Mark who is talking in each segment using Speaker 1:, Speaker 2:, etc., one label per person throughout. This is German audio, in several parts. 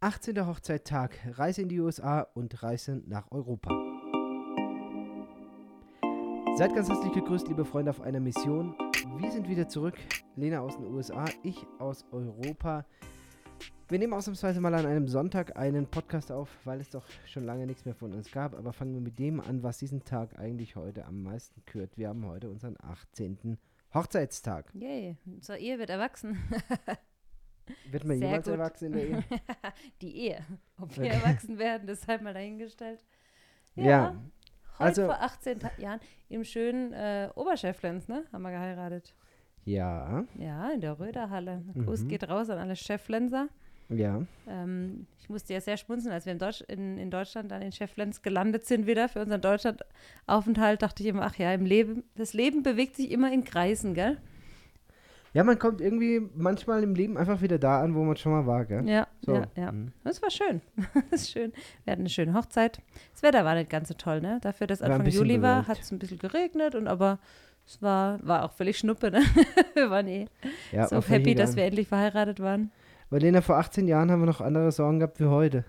Speaker 1: 18. Hochzeittag, Reise in die USA und Reise nach Europa. Seid ganz herzlich gegrüßt, liebe Freunde, auf einer Mission. Wir sind wieder zurück. Lena aus den USA, ich aus Europa. Wir nehmen ausnahmsweise mal an einem Sonntag einen Podcast auf, weil es doch schon lange nichts mehr von uns gab. Aber fangen wir mit dem an, was diesen Tag eigentlich heute am meisten kürt. Wir haben heute unseren 18. Hochzeitstag.
Speaker 2: Yay, unsere Ehe wird erwachsen.
Speaker 1: Wird man
Speaker 2: Sehr
Speaker 1: jemals
Speaker 2: gut.
Speaker 1: erwachsen in der Ehe?
Speaker 2: Die Ehe. Ob wir
Speaker 1: Okay.
Speaker 2: erwachsen werden, das sei mal dahingestellt.
Speaker 1: Ja.
Speaker 2: Heute
Speaker 1: Also-
Speaker 2: vor 18 Ta Jahren im schönen äh, Oberschäfflens, ne? Haben wir geheiratet.
Speaker 1: Ja,
Speaker 2: Ja, in der Röderhalle. Gruß
Speaker 1: Mhm.
Speaker 2: geht raus an alle Schäfflenser.
Speaker 1: ja.
Speaker 2: Ähm, ich musste ja sehr schmunzeln, als wir in, Deutsch, in, in Deutschland dann in Schäfflenz gelandet sind wieder für unseren Deutschlandaufenthalt, dachte ich immer, ach ja, im Leben, das Leben bewegt sich immer in Kreisen, gell?
Speaker 1: Ja, man kommt irgendwie manchmal im Leben einfach wieder da an, wo man schon mal war, gell?
Speaker 2: Ja,
Speaker 1: So.
Speaker 2: ja, ja.
Speaker 1: Mhm.
Speaker 2: Das war schön. Das ist schön. Wir hatten eine schöne Hochzeit. Das Wetter war nicht ganz so toll, ne? Dafür, dass
Speaker 1: War
Speaker 2: Anfang Juli war, hat es ein bisschen geregnet und aber es war, war auch völlig schnuppe, ne? wir waren eh
Speaker 1: Ja,
Speaker 2: so happy, dass wir endlich verheiratet waren.
Speaker 1: Weil Lena, vor 18 Jahren haben wir noch andere Sorgen gehabt wie heute.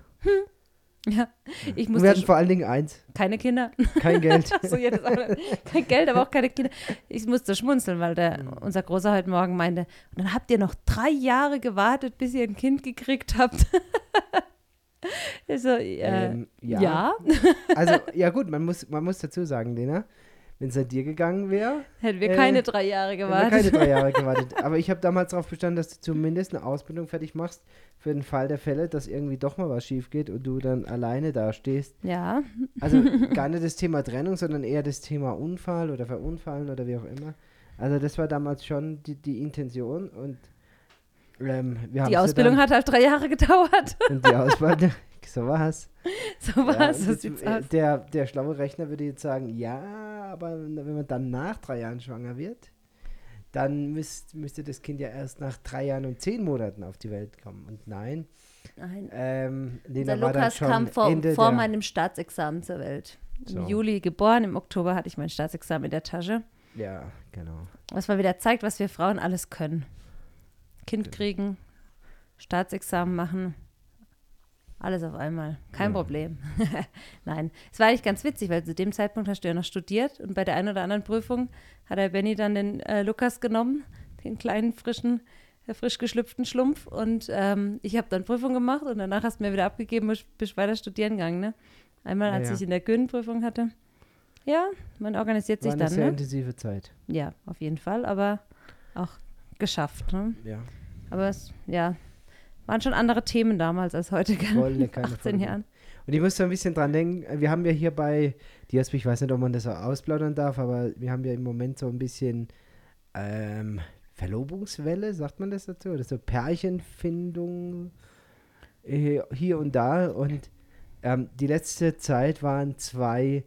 Speaker 2: Ja, ich musste
Speaker 1: wir hatten vor allen Dingen eins,
Speaker 2: keine Kinder.
Speaker 1: kein Geld.
Speaker 2: so, ja, kein Geld, aber auch keine Kinder. Ich musste schmunzeln, weil der,
Speaker 1: Mhm.
Speaker 2: unser Großer heute Morgen meinte, und dann habt ihr noch drei Jahre gewartet, bis ihr ein Kind gekriegt habt. So, äh,
Speaker 1: Ähm, ja.
Speaker 2: ja.
Speaker 1: Also, ja gut, man muss, man muss dazu sagen, Lena, wenn es an dir gegangen wäre,
Speaker 2: hätten wir
Speaker 1: Äh,
Speaker 2: keine drei Jahre
Speaker 1: hätten wir
Speaker 2: gewartet.
Speaker 1: keine drei Jahre gewartet. Aber ich habe damals darauf bestanden, dass du zumindest eine Ausbildung fertig machst für den Fall der Fälle, dass irgendwie doch mal was schief geht und du dann alleine dastehst.
Speaker 2: Ja,
Speaker 1: Also gar nicht das Thema Trennung, sondern eher das Thema Unfall oder Verunfallen oder wie auch immer. Also das war damals schon die, die Intention und ähm,
Speaker 2: die Ausbildung
Speaker 1: dann,
Speaker 2: hat halt drei Jahre gedauert.
Speaker 1: und die Ausbildung, so war's.
Speaker 2: so war
Speaker 1: Ja,
Speaker 2: es, so
Speaker 1: das-
Speaker 2: sieht's
Speaker 1: äh, der, der schlaue Rechner würde jetzt sagen, ja, aber wenn man dann nach drei Jahren schwanger wird, dann müsst, müsste das Kind ja erst nach drei Jahren und zehn Monaten auf die Welt kommen. Und nein,
Speaker 2: Nein.
Speaker 1: ähm, Lena war dann
Speaker 2: Lukas kam vor, vor
Speaker 1: der,
Speaker 2: meinem Staatsexamen zur Welt.
Speaker 1: So.
Speaker 2: Im Juli geboren, im Oktober hatte ich mein Staatsexamen in der Tasche.
Speaker 1: Ja, genau.
Speaker 2: Was mal wieder zeigt, was wir Frauen alles können. Kind kriegen, Staatsexamen machen, alles auf einmal. Kein
Speaker 1: Ja.
Speaker 2: Problem. Nein, es war eigentlich ganz witzig, weil zu dem Zeitpunkt hast du ja noch studiert und bei der einen oder anderen Prüfung hat der Benny dann den äh, Lukas genommen, den kleinen, frischen, äh, frisch geschlüpften Schlumpf und ähm, ich habe dann Prüfung gemacht und danach hast du mir wieder abgegeben, bist, bist weiter studieren gegangen, ne? Einmal, als
Speaker 1: Ja, ja.
Speaker 2: ich in der Gyn-Prüfung hatte. Ja, man organisiert
Speaker 1: War
Speaker 2: sich
Speaker 1: eine
Speaker 2: dann,
Speaker 1: sehr
Speaker 2: ne?
Speaker 1: intensive Zeit.
Speaker 2: Ja, auf jeden Fall, aber auch geschafft. Ne?
Speaker 1: Ja.
Speaker 2: Aber es, ja, waren schon andere Themen damals als heute, gell?
Speaker 1: Keine
Speaker 2: 18
Speaker 1: Folge.
Speaker 2: Jahren.
Speaker 1: Und ich muss so ein bisschen dran denken, wir haben ja hier bei DSP, ich weiß nicht, ob man das so ausplaudern darf, aber wir haben ja im Moment so ein bisschen ähm, Verlobungswelle, sagt man das dazu? Oder so Pärchenfindung äh, hier und da. Und ähm, die letzte Zeit waren zwei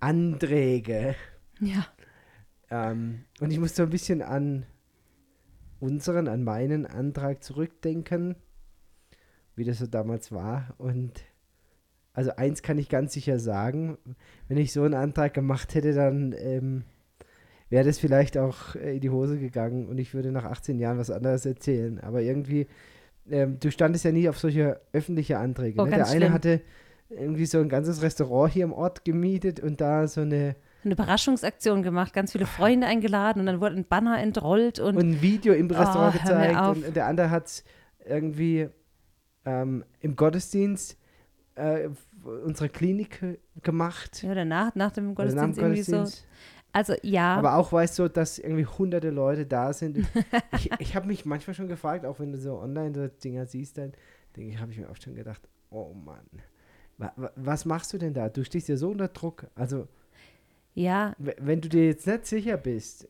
Speaker 1: Anträge.
Speaker 2: Ja,
Speaker 1: Ähm, und ich muss so ein bisschen an unseren, an meinen Antrag zurückdenken, wie das so damals war. Und also eins kann ich ganz sicher sagen, wenn ich so einen Antrag gemacht hätte, dann ähm, wäre das vielleicht auch äh, in die Hose gegangen und ich würde nach 18 Jahren was anderes erzählen. Aber irgendwie, ähm, du standest ja nie auf solche öffentliche Anträge.
Speaker 2: Oh,
Speaker 1: ne? Der
Speaker 2: ganz
Speaker 1: eine
Speaker 2: schlimm.
Speaker 1: hatte irgendwie so ein ganzes Restaurant hier im Ort gemietet und da so eine
Speaker 2: eine Überraschungsaktion gemacht, ganz viele Freunde eingeladen und dann wurde ein Banner entrollt und,
Speaker 1: und ein Video im Restaurant
Speaker 2: Oh, hör mir
Speaker 1: gezeigt und der andere hat irgendwie ähm, im Gottesdienst äh, unserer Klinik gemacht.
Speaker 2: ja, danach, nach dem
Speaker 1: Oder nach dem
Speaker 2: Gottesdienst irgendwie so.
Speaker 1: Gottesdienst.
Speaker 2: Also ja,
Speaker 1: Aber auch weißt du, dass irgendwie hunderte Leute da sind. ich ich habe mich manchmal schon gefragt, auch wenn du so online so Dinger siehst, dann denke ich, habe ich mir auch schon gedacht, oh Mann, wa, wa, was machst du denn da? Du stehst ja so unter Druck. Also
Speaker 2: ja,
Speaker 1: wenn du dir jetzt nicht sicher bist,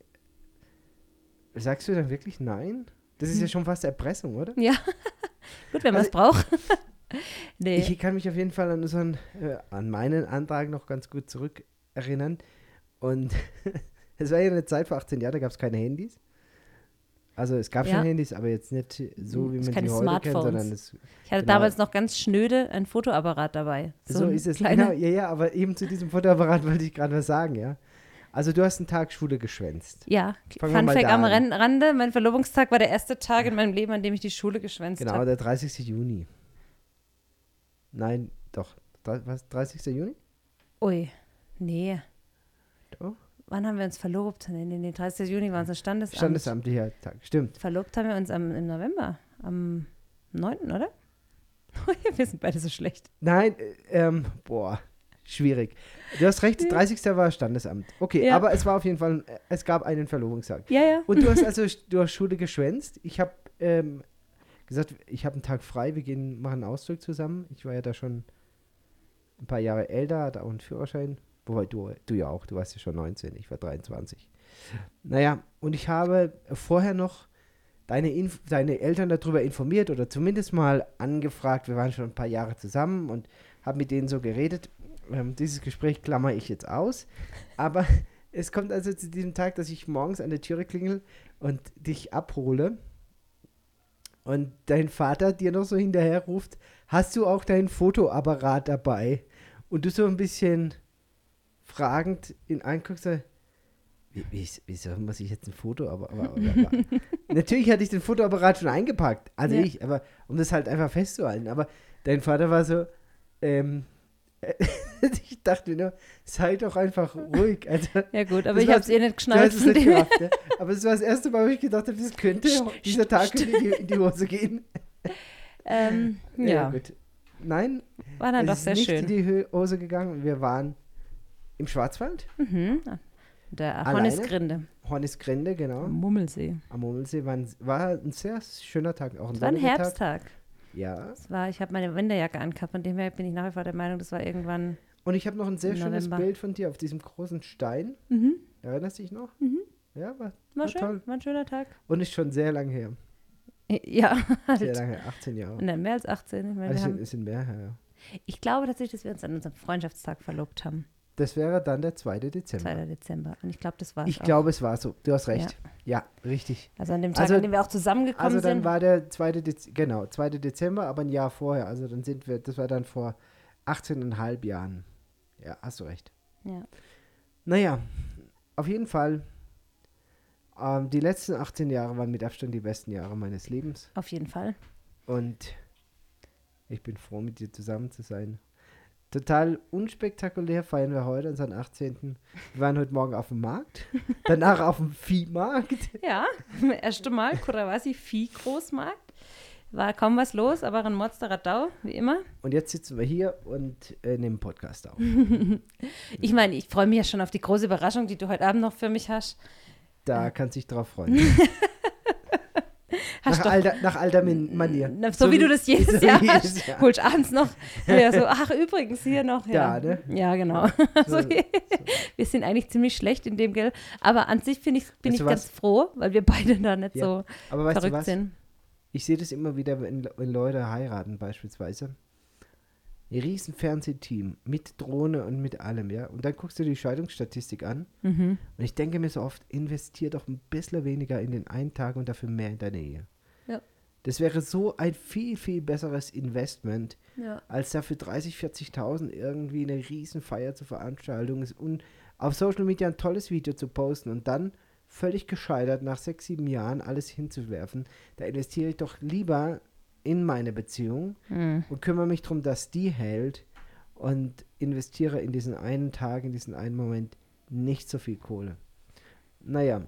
Speaker 1: sagst du dann wirklich nein? Das ist ja schon fast Erpressung, oder?
Speaker 2: ja. Gut, wenn man es
Speaker 1: Also-
Speaker 2: braucht. nee.
Speaker 1: Ich kann mich auf jeden Fall an unseren, äh, an meinen Antrag noch ganz gut zurückerinnern. Und es war ja eine Zeit vor 18 Jahren, da gab es keine Handys. Also es gab
Speaker 2: Ja.
Speaker 1: schon Handys, aber jetzt nicht so, wie
Speaker 2: Es
Speaker 1: man die heute kennt, sondern es,
Speaker 2: Ich hatte
Speaker 1: genau.
Speaker 2: damals noch ganz schnöde ein Fotoapparat dabei.
Speaker 1: so,
Speaker 2: ein
Speaker 1: ist es. Genau, ja, ja, aber eben zu diesem Fotoapparat wollte ich gerade was sagen, ja. Also du hast einen Tag Schule geschwänzt.
Speaker 2: Ja,
Speaker 1: Fangen
Speaker 2: Fun Fact am
Speaker 1: an.
Speaker 2: Ran- Rande, mein Verlobungstag war der erste Tag in meinem Leben, an dem ich die Schule geschwänzt
Speaker 1: Genau,
Speaker 2: habe.
Speaker 1: der 30. Juni. Nein, doch. Was, 30. Juni?
Speaker 2: Ui, nee.
Speaker 1: Doch.
Speaker 2: Wann haben wir uns verlobt? Nee, nee, nee, 30. Juni war unser Standesamt.
Speaker 1: Standesamtlicher Tag. Stimmt.
Speaker 2: Verlobt haben wir uns am, im November, am 9., oder? wir sind beide so schlecht.
Speaker 1: Nein, äh, ähm, boah, schwierig. Du hast recht, 30. war Standesamt. Okay,
Speaker 2: Ja.
Speaker 1: aber es war auf jeden Fall, äh, es gab einen Verlobungstag.
Speaker 2: Ja, ja.
Speaker 1: Und du hast also du hast Schule geschwänzt. Ich habe ähm, gesagt, ich habe einen Tag frei, wir gehen, machen einen Ausflug zusammen. Ich war ja da schon ein paar Jahre älter, hatte auch einen Führerschein. Wobei du, du ja auch, du warst ja schon 19, ich war 23. Naja, und ich habe vorher noch deine, Inf deine Eltern darüber informiert oder zumindest mal angefragt. Wir waren schon ein paar Jahre zusammen und habe mit denen so geredet. Ähm, dieses Gespräch klammer ich jetzt aus. Aber es kommt also zu diesem Tag, dass ich morgens an der Türe klingel und dich abhole. Und dein Vater dir noch so hinterher ruft, hast du auch deinen Fotoapparat dabei? Und du so ein bisschen fragend ihn anguckst, so, wie, wie, wieso muss ich jetzt ein Foto? Aber, aber, aber. Natürlich hatte ich den Fotoapparat schon eingepackt. Also
Speaker 2: Ja.
Speaker 1: ich, aber um das halt einfach festzuhalten. Aber dein Vater war so, ähm, ich dachte mir nur, sei doch einfach ruhig. Also,
Speaker 2: Ja gut, aber ich habe es eh nicht geschnallt.
Speaker 1: es nicht gerafft, ne? Aber es war das erste Mal, wo ich gedacht habe, das könnte, dieser Tag könnte in die, in die Hose gehen.
Speaker 2: ähm, ja,
Speaker 1: gut. Nein,
Speaker 2: war dann doch
Speaker 1: ist
Speaker 2: sehr
Speaker 1: nicht
Speaker 2: schön.
Speaker 1: in die Hose gegangen. Wir waren im Schwarzwald,
Speaker 2: Mhm. Der
Speaker 1: Alleine?
Speaker 2: Hornisgrinde,
Speaker 1: Hornisgrinde, genau.
Speaker 2: Mummelsee.
Speaker 1: Am Mummelsee war ein, war ein sehr schöner Tag, auch ein
Speaker 2: Es war ein
Speaker 1: Tag.
Speaker 2: Herbsttag.
Speaker 1: Ja.
Speaker 2: Es war, ich habe meine Winterjacke angehabt, von dem her bin ich nach wie vor der Meinung, das war irgendwann.
Speaker 1: Und ich habe noch ein sehr
Speaker 2: Im
Speaker 1: schönes
Speaker 2: November.
Speaker 1: Bild von dir auf diesem großen Stein.
Speaker 2: Mhm.
Speaker 1: Erinnerst du dich noch?
Speaker 2: Mhm.
Speaker 1: Ja, war,
Speaker 2: War,
Speaker 1: War
Speaker 2: schön,
Speaker 1: toll.
Speaker 2: war ein schöner Tag.
Speaker 1: und ist schon sehr lange her.
Speaker 2: Ja,
Speaker 1: Sehr
Speaker 2: halt.
Speaker 1: lange, her, 18 Jahre.
Speaker 2: Nein, mehr als 18. Ich, meine,
Speaker 1: Also,
Speaker 2: haben,
Speaker 1: es sind mehr her, ja.
Speaker 2: ich glaube tatsächlich, dass wir uns an unserem Freundschaftstag verlobt haben.
Speaker 1: Das wäre dann der 2. Dezember.
Speaker 2: 2. Dezember. Und ich glaube, das war
Speaker 1: Ich glaube, es war so. Du hast recht. Ja, richtig.
Speaker 2: Also an dem Tag,
Speaker 1: Also-
Speaker 2: an dem wir auch zusammengekommen
Speaker 1: Also dann
Speaker 2: sind.
Speaker 1: war der 2. Dez genau, 2. Dezember, aber ein Jahr vorher. Also dann sind wir, das war dann vor 18,5 Jahren. Ja, hast du recht.
Speaker 2: ja.
Speaker 1: Naja, auf jeden Fall, ähm, die letzten 18 Jahre waren mit Abstand die besten Jahre meines Lebens.
Speaker 2: Auf jeden Fall.
Speaker 1: Und ich bin froh, mit dir zusammen zu sein. Total unspektakulär feiern wir heute unseren 18. Wir waren heute Morgen auf dem Markt, danach auf dem Viehmarkt.
Speaker 2: Ja, erste Mal Kurawasi Vieh-Großmarkt. War kaum was los, aber ein Monster-Radau, wie immer.
Speaker 1: Und jetzt sitzen wir hier und äh, nehmen Podcast auf.
Speaker 2: Ich meine, ich freue mich ja schon auf die große Überraschung, die du heute Abend noch für mich hast.
Speaker 1: Da kannst du dich drauf freuen.
Speaker 2: Hast
Speaker 1: nach, alter, nach alter Manier.
Speaker 2: Na, so, wie du das jedes
Speaker 1: so
Speaker 2: Jahr hast,
Speaker 1: Jahr.
Speaker 2: holst abends noch ja, so, ach übrigens, hier noch. Ja,
Speaker 1: Ja, ne?
Speaker 2: ja genau.
Speaker 1: So,
Speaker 2: Also, wir sind eigentlich ziemlich schlecht in dem Geld, aber an sich bin ich, bin
Speaker 1: Weißt
Speaker 2: ich ganz froh, weil wir beide da nicht
Speaker 1: Ja.
Speaker 2: so
Speaker 1: Aber weißt du
Speaker 2: verrückt
Speaker 1: was?
Speaker 2: sind.
Speaker 1: Ich sehe das immer wieder, wenn, wenn Leute heiraten beispielsweise. Ein riesen Fernsehteam mit Drohne und mit allem, ja. Und dann guckst du die Scheidungsstatistik an
Speaker 2: Mhm.
Speaker 1: und ich denke mir so oft, investier doch ein bisschen weniger in den einen Tag und dafür mehr in deine Ehe. Das wäre so ein viel, viel besseres Investment,
Speaker 2: Ja.
Speaker 1: als dafür 30, 40.000 irgendwie eine riesen Feier zu veranstalten und auf Social Media ein tolles Video zu posten und dann völlig gescheitert nach sechs, sieben Jahren alles hinzuwerfen. Da investiere ich doch lieber in meine Beziehung
Speaker 2: Mhm.
Speaker 1: und kümmere mich darum, dass die hält und investiere in diesen einen Tag, in diesen einen Moment nicht so viel Kohle. Naja,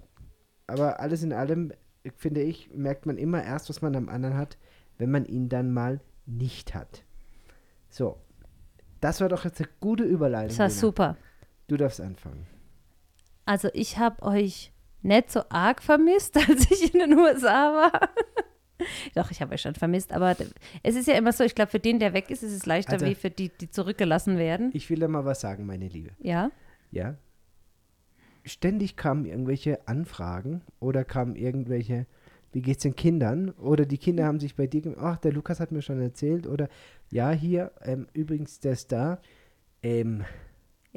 Speaker 1: aber alles in allem, finde ich, merkt man immer erst, was man am anderen hat, wenn man ihn dann mal nicht hat. So, das war doch jetzt eine gute Überleitung.
Speaker 2: Das war
Speaker 1: Lena.
Speaker 2: super.
Speaker 1: Du darfst anfangen.
Speaker 2: Also ich habe euch nicht so arg vermisst, als ich in den USA war. Doch, ich habe euch schon vermisst, aber es ist ja immer so, ich glaube, für den, der weg ist, ist es leichter
Speaker 1: Also-
Speaker 2: wie für die, die zurückgelassen werden.
Speaker 1: Ich will da mal was sagen, meine Liebe.
Speaker 2: Ja,
Speaker 1: Ja. Ständig kamen irgendwelche Anfragen oder kamen irgendwelche, wie geht's den Kindern? Oder die Kinder haben sich bei dir gemacht, ach, der Lukas hat mir schon erzählt. Oder ja, hier, ähm, übrigens, der da. Ähm,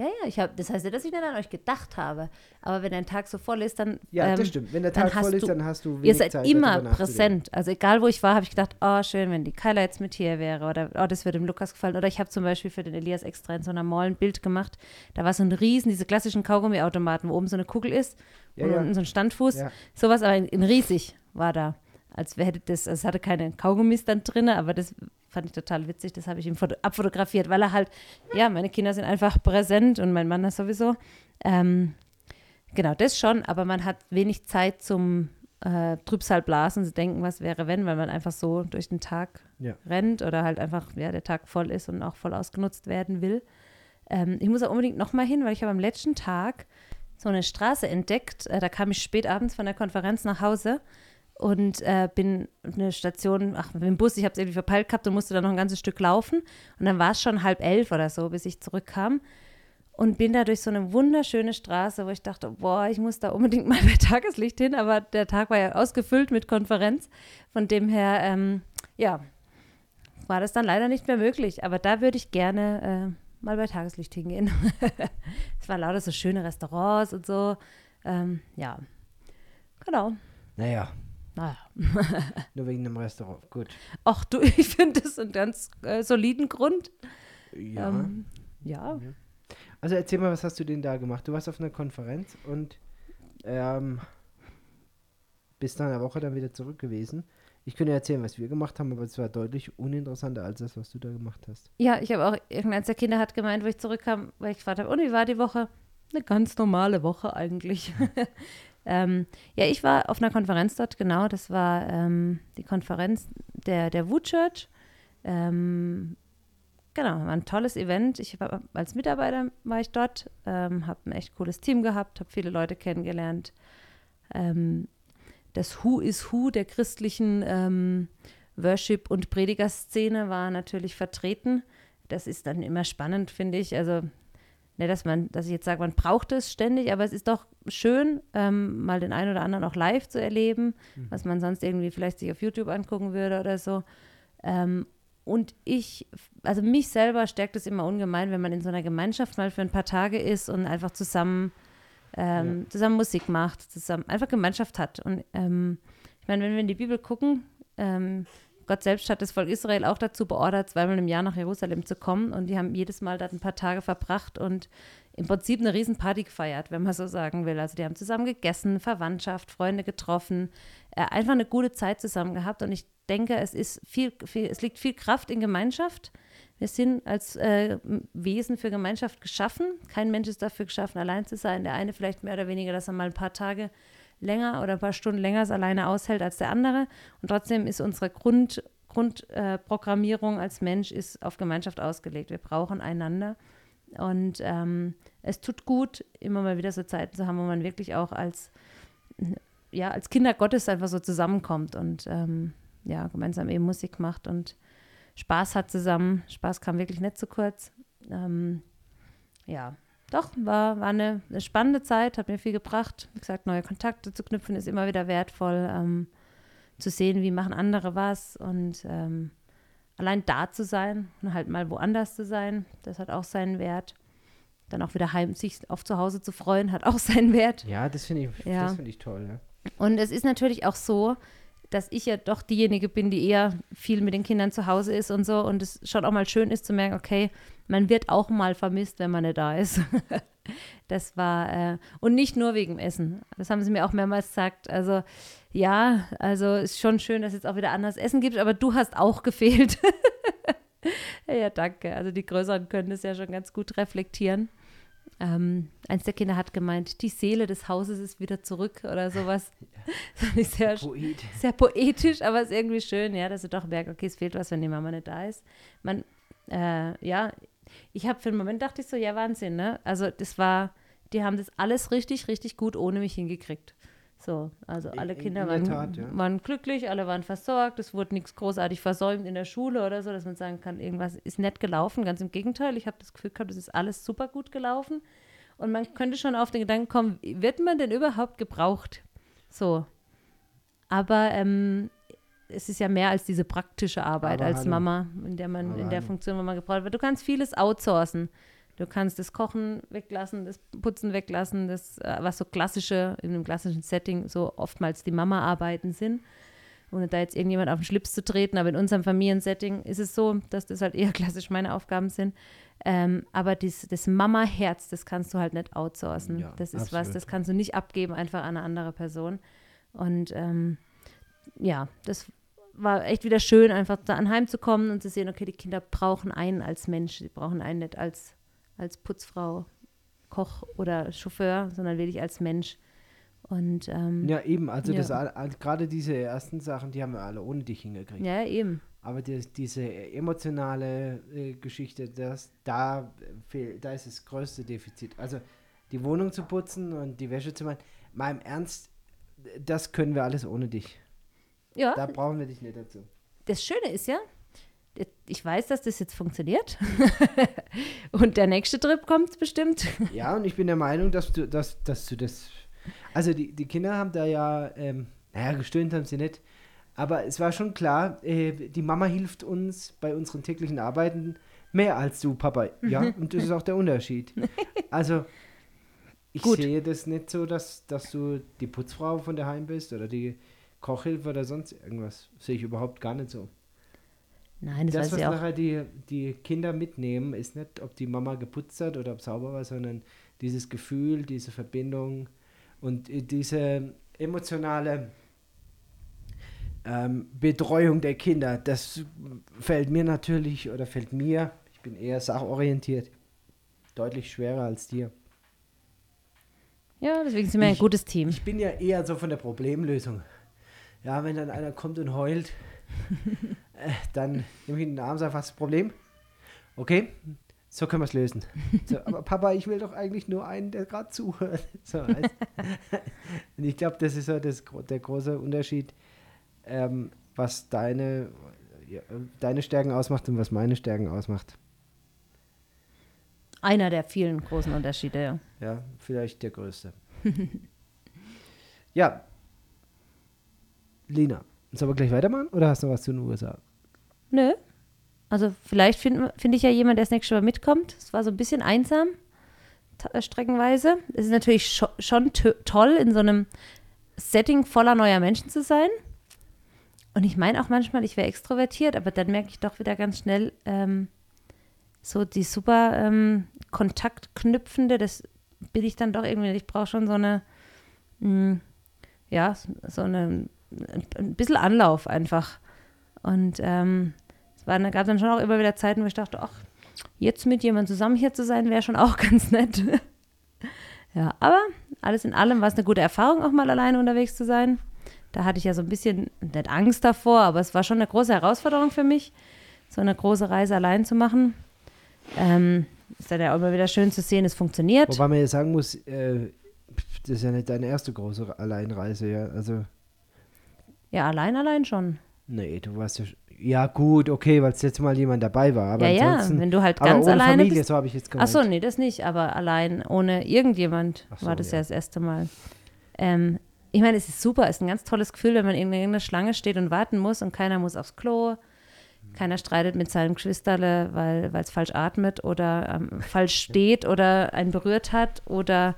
Speaker 2: ja, ja. Ich hab, das heißt nicht, dass ich nicht an euch gedacht habe. Aber wenn ein Tag so voll ist, dann.
Speaker 1: ja,
Speaker 2: ähm,
Speaker 1: das stimmt. Wenn der Tag voll ist,
Speaker 2: du-
Speaker 1: dann hast du wenig
Speaker 2: Ihr seid
Speaker 1: Zeit,
Speaker 2: immer präsent. Also egal, wo ich war, habe ich gedacht, oh, schön, wenn die Kyla jetzt mit hier wäre. Oder oh, das würde dem Lukas gefallen. Oder ich habe zum Beispiel für den Elias extra in so einer Mall ein Bild gemacht. Da war so ein Riesen, diese klassischen Kaugummiautomaten, wo oben so eine Kugel ist
Speaker 1: Ja,
Speaker 2: und
Speaker 1: ja.
Speaker 2: unten so ein Standfuß.
Speaker 1: Ja.
Speaker 2: Sowas, aber in, in riesig war da. Als wäre das, also es hatte keine Kaugummis dann drin, aber das fand ich total witzig. Das habe ich ihm abfotografiert, weil er halt, ja, meine Kinder sind einfach präsent und mein Mann das sowieso. Ähm, genau, das schon, aber man hat wenig Zeit zum äh, Trübsalblasen, zu denken, was wäre, wenn, weil man einfach so durch den Tag ja. rennt oder halt einfach, ja, der Tag voll ist und auch voll ausgenutzt werden will. Ähm, ich muss auch unbedingt nochmal hin, weil ich habe am letzten Tag so eine Straße entdeckt. Äh, da kam ich spät abends von der Konferenz nach Hause und äh, bin eine Station, ach, mit dem Bus, ich habe es irgendwie verpeilt gehabt und musste dann noch ein ganzes Stück laufen. Und dann war es schon halb elf oder so, bis ich zurückkam. Und bin da durch so eine wunderschöne Straße, wo ich dachte, boah, ich muss da unbedingt mal bei Tageslicht hin. Aber der Tag war ja ausgefüllt mit Konferenz. Von dem her, ähm, ja, war das dann leider nicht mehr möglich. Aber da würde ich gerne äh, mal bei Tageslicht hingehen. es waren lauter so schöne Restaurants und so. Ähm, ja, genau.
Speaker 1: Naja,
Speaker 2: naja.
Speaker 1: Nur wegen dem Restaurant. Gut.
Speaker 2: Ach du, ich finde das einen ganz äh, soliden Grund.
Speaker 1: Ja.
Speaker 2: Ähm, ja.
Speaker 1: Also erzähl mal, was hast du denn da gemacht? Du warst auf einer Konferenz und ähm, bist nach einer Woche dann wieder zurück gewesen. Ich könnte erzählen, was wir gemacht haben, aber es war deutlich uninteressanter als das, was du da gemacht hast.
Speaker 2: Ja, ich habe auch, irgendeins der Kinder hat gemeint, wo ich zurückkam, weil ich gefragt habe, und wie war die Woche? Eine ganz normale Woche eigentlich. Ähm, ja, ich war auf einer Konferenz dort, genau. Das war ähm, die Konferenz der, der Wood Church. Ähm, genau, war ein tolles Event. Ich war, als Mitarbeiter war ich dort, ähm, habe ein echt cooles Team gehabt, habe viele Leute kennengelernt. Ähm, das Who is Who der christlichen ähm, Worship- und Predigerszene war natürlich vertreten. Das ist dann immer spannend, finde ich. Also Ne, dass man, dass ich jetzt sage, man braucht es ständig, aber es ist doch schön, ähm, mal den einen oder anderen auch live zu erleben, mhm. was man sonst irgendwie vielleicht sich auf YouTube angucken würde oder so. Ähm, und ich, also mich selber stärkt es immer ungemein, wenn man in so einer Gemeinschaft mal für ein paar Tage ist und einfach zusammen, ähm, ja. zusammen Musik macht, zusammen einfach Gemeinschaft hat. Und ähm, ich meine, wenn wir in die Bibel gucken, ähm, Gott selbst hat das Volk Israel auch dazu beordert, zweimal im Jahr nach Jerusalem zu kommen. Und die haben jedes Mal dort ein paar Tage verbracht und im Prinzip eine Riesenparty gefeiert, wenn man so sagen will. Also die haben zusammen gegessen, Verwandtschaft, Freunde getroffen, äh, einfach eine gute Zeit zusammen gehabt. Und ich denke, es ist viel, viel, es liegt viel Kraft in Gemeinschaft. Wir sind als äh, Wesen für Gemeinschaft geschaffen. Kein Mensch ist dafür geschaffen, allein zu sein. Der eine vielleicht mehr oder weniger, dass er mal ein paar Tage länger oder ein paar Stunden länger es alleine aushält als der andere. Und trotzdem ist unsere Grund, Grundprogrammierung äh, als Mensch ist auf Gemeinschaft ausgelegt. Wir brauchen einander. Und ähm, es tut gut, immer mal wieder so Zeiten zu haben, wo man wirklich auch als, ja, als Kinder Gottes einfach so zusammenkommt und ähm, ja, gemeinsam eben Musik macht und Spaß hat zusammen. Spaß kam wirklich nicht zu kurz. Ähm, ja, doch, war, war eine, eine, spannende Zeit, hat mir viel gebracht. Wie gesagt, neue Kontakte zu knüpfen ist immer wieder wertvoll. Ähm, zu sehen, wie machen andere was und ähm, allein da zu sein und halt mal woanders zu sein, das hat auch seinen Wert. Dann auch wieder heim, sich auf zu Hause zu freuen, hat auch seinen Wert.
Speaker 1: Ja, das finde ich, ja. find ich toll. Ja.
Speaker 2: Und es ist natürlich auch so, dass ich ja doch diejenige bin, die eher viel mit den Kindern zu Hause ist und so. Und es schon auch mal schön ist zu merken, okay, man wird auch mal vermisst, wenn man nicht da ist. das war, äh, und nicht nur wegen Essen. Das haben sie mir auch mehrmals gesagt. Also, ja, also ist schon schön, dass es jetzt auch wieder anders Essen gibt, aber du hast auch gefehlt. ja, danke. Also die Größeren können das ja schon ganz gut reflektieren. Ähm, eins der Kinder hat gemeint, die Seele des Hauses ist wieder zurück oder sowas. Ja. Das fand ich sehr, Poet. sehr poetisch, aber es ist irgendwie schön, ja, dass du doch merkst, okay, es fehlt was, wenn die Mama nicht da ist. Man, äh, ja, ich habe für einen Moment dachte ich so, ja, Wahnsinn, ne? Also das war, die haben das alles richtig, richtig gut ohne mich hingekriegt. So, also alle Kinder waren, Tat, ja. waren, glücklich, alle waren versorgt, es wurde nichts großartig versäumt in der Schule oder so, dass man sagen kann, irgendwas ist nett gelaufen. Ganz im Gegenteil, ich habe das Gefühl gehabt, es ist alles super gut gelaufen. Und man könnte schon auf den Gedanken kommen, wird man denn überhaupt gebraucht? So. Aber ähm, es ist ja mehr als diese praktische Arbeit Aber als hallo. Mama, in der man, Aber in der. Funktion, wo man gebraucht wird. Du kannst vieles outsourcen. Du kannst das Kochen weglassen, das Putzen weglassen, das, äh, was so klassische, in einem klassischen Setting so oftmals die Mama-Arbeiten sind. Ohne da jetzt irgendjemand auf den Schlips zu treten, aber in unserem Familiensetting ist es so, dass das halt eher klassisch meine Aufgaben sind. Ähm, aber dies, das Mama-Herz, das kannst du halt nicht outsourcen. Ja, das ist absolut. was, das kannst du nicht abgeben einfach an eine andere Person. Und ähm, ja, das war echt wieder schön, einfach da anheimzukommen und zu sehen, okay, die Kinder brauchen einen als Mensch, sie brauchen einen nicht als, als Putzfrau, Koch oder Chauffeur, sondern wirklich als Mensch. Und, ähm,
Speaker 1: Ja, eben, also
Speaker 2: Ja.
Speaker 1: das gerade diese ersten Sachen, die haben wir alle ohne dich hingekriegt.
Speaker 2: ja, eben.
Speaker 1: Aber das, diese emotionale äh, Geschichte, das, da, fehlt, da ist das größte Defizit. Also die Wohnung zu putzen und die Wäsche zu machen, mal im Ernst, das können wir alles ohne dich.
Speaker 2: Ja,
Speaker 1: Da brauchen wir dich nicht dazu.
Speaker 2: das Schöne ist ja, ich weiß, dass das jetzt funktioniert. und der nächste Trip kommt bestimmt.
Speaker 1: Ja, und ich bin der Meinung, dass du, dass, dass du das. Also die, die Kinder haben da ja, ähm, naja, gestöhnt haben sie nicht. Aber es war schon klar, äh, die Mama hilft uns bei unseren täglichen Arbeiten mehr als du, Papa. Ja, und das ist auch der Unterschied. Also, ich
Speaker 2: Gut.
Speaker 1: sehe das nicht so, dass, dass du die Putzfrau von daheim bist oder die Kochhilfe oder sonst irgendwas. Sehe ich überhaupt gar nicht so.
Speaker 2: Nein, das,
Speaker 1: Das,
Speaker 2: weiß
Speaker 1: was
Speaker 2: ich auch.
Speaker 1: nachher die, die Kinder mitnehmen, ist nicht, ob die Mama geputzt hat oder ob sauber war, sondern dieses Gefühl, diese Verbindung und äh, diese emotionale ähm, Betreuung der Kinder. Das fällt mir natürlich oder fällt mir, ich bin eher sachorientiert, deutlich schwerer als dir.
Speaker 2: Ja, deswegen sind wir ein
Speaker 1: Ich-
Speaker 2: gutes Team.
Speaker 1: Ich bin ja eher so von der Problemlösung. Ja, wenn dann einer kommt und heult, dann nehme ich ihn in den Arm und sage, was ist das Problem? Okay, so können wir es lösen. So, aber Papa, ich will doch eigentlich nur einen, der gerade zuhört. So, weißt? und ich glaube, das ist so das, der große Unterschied, ähm, was deine, ja, deine Stärken ausmacht und was meine Stärken ausmacht.
Speaker 2: Einer der vielen großen Unterschiede, ja.
Speaker 1: Ja, vielleicht der größte. ja. Lina, sollen wir gleich weitermachen oder hast du noch was zu den USA?
Speaker 2: Nö. Also vielleicht finde find ich ja jemand, der das nächste Mal mitkommt. Es war so ein bisschen einsam, äh, streckenweise. Es ist natürlich scho schon toll, in so einem Setting voller neuer Menschen zu sein. Und ich meine auch manchmal, ich wäre extrovertiert, aber dann merke ich doch wieder ganz schnell, ähm, so die super ähm, Kontaktknüpfende, das bin ich dann doch irgendwie. Ich brauche schon so eine, mh, ja, so eine, ein, ein bisschen Anlauf einfach. Und ähm, es war, gab dann schon auch immer wieder Zeiten, wo ich dachte, ach, jetzt mit jemandem zusammen hier zu sein, wäre schon auch ganz nett. ja, aber alles in allem war es eine gute Erfahrung, auch mal alleine unterwegs zu sein. Da hatte ich ja so ein bisschen, nicht Angst davor, aber es war schon eine große Herausforderung für mich, so eine große Reise allein zu machen. Ähm, ist dann ja auch immer wieder schön zu sehen, es funktioniert.
Speaker 1: Wobei man ja sagen muss, äh, das ist ja nicht deine erste große Alleinreise, ja. Also,
Speaker 2: Ja, allein, allein schon.
Speaker 1: Nee, du warst ja. Ja, gut, okay, weil es jetzt mal jemand dabei war. Aber
Speaker 2: ja, ja,
Speaker 1: ansonsten,
Speaker 2: wenn du halt ganz
Speaker 1: ohne
Speaker 2: alleine
Speaker 1: Familie,
Speaker 2: bist.
Speaker 1: so habe ich jetzt gemeint.
Speaker 2: Achso, nee, das nicht, aber allein ohne irgendjemand
Speaker 1: so,
Speaker 2: war das
Speaker 1: ja.
Speaker 2: ja. das erste Mal. Ähm, ich meine, es ist super, es ist ein ganz tolles Gefühl, wenn man in irgendeiner Schlange steht und warten muss und keiner muss aufs Klo. Keiner streitet mit seinem Geschwisterle, weil es falsch atmet oder ähm, falsch steht oder einen berührt hat oder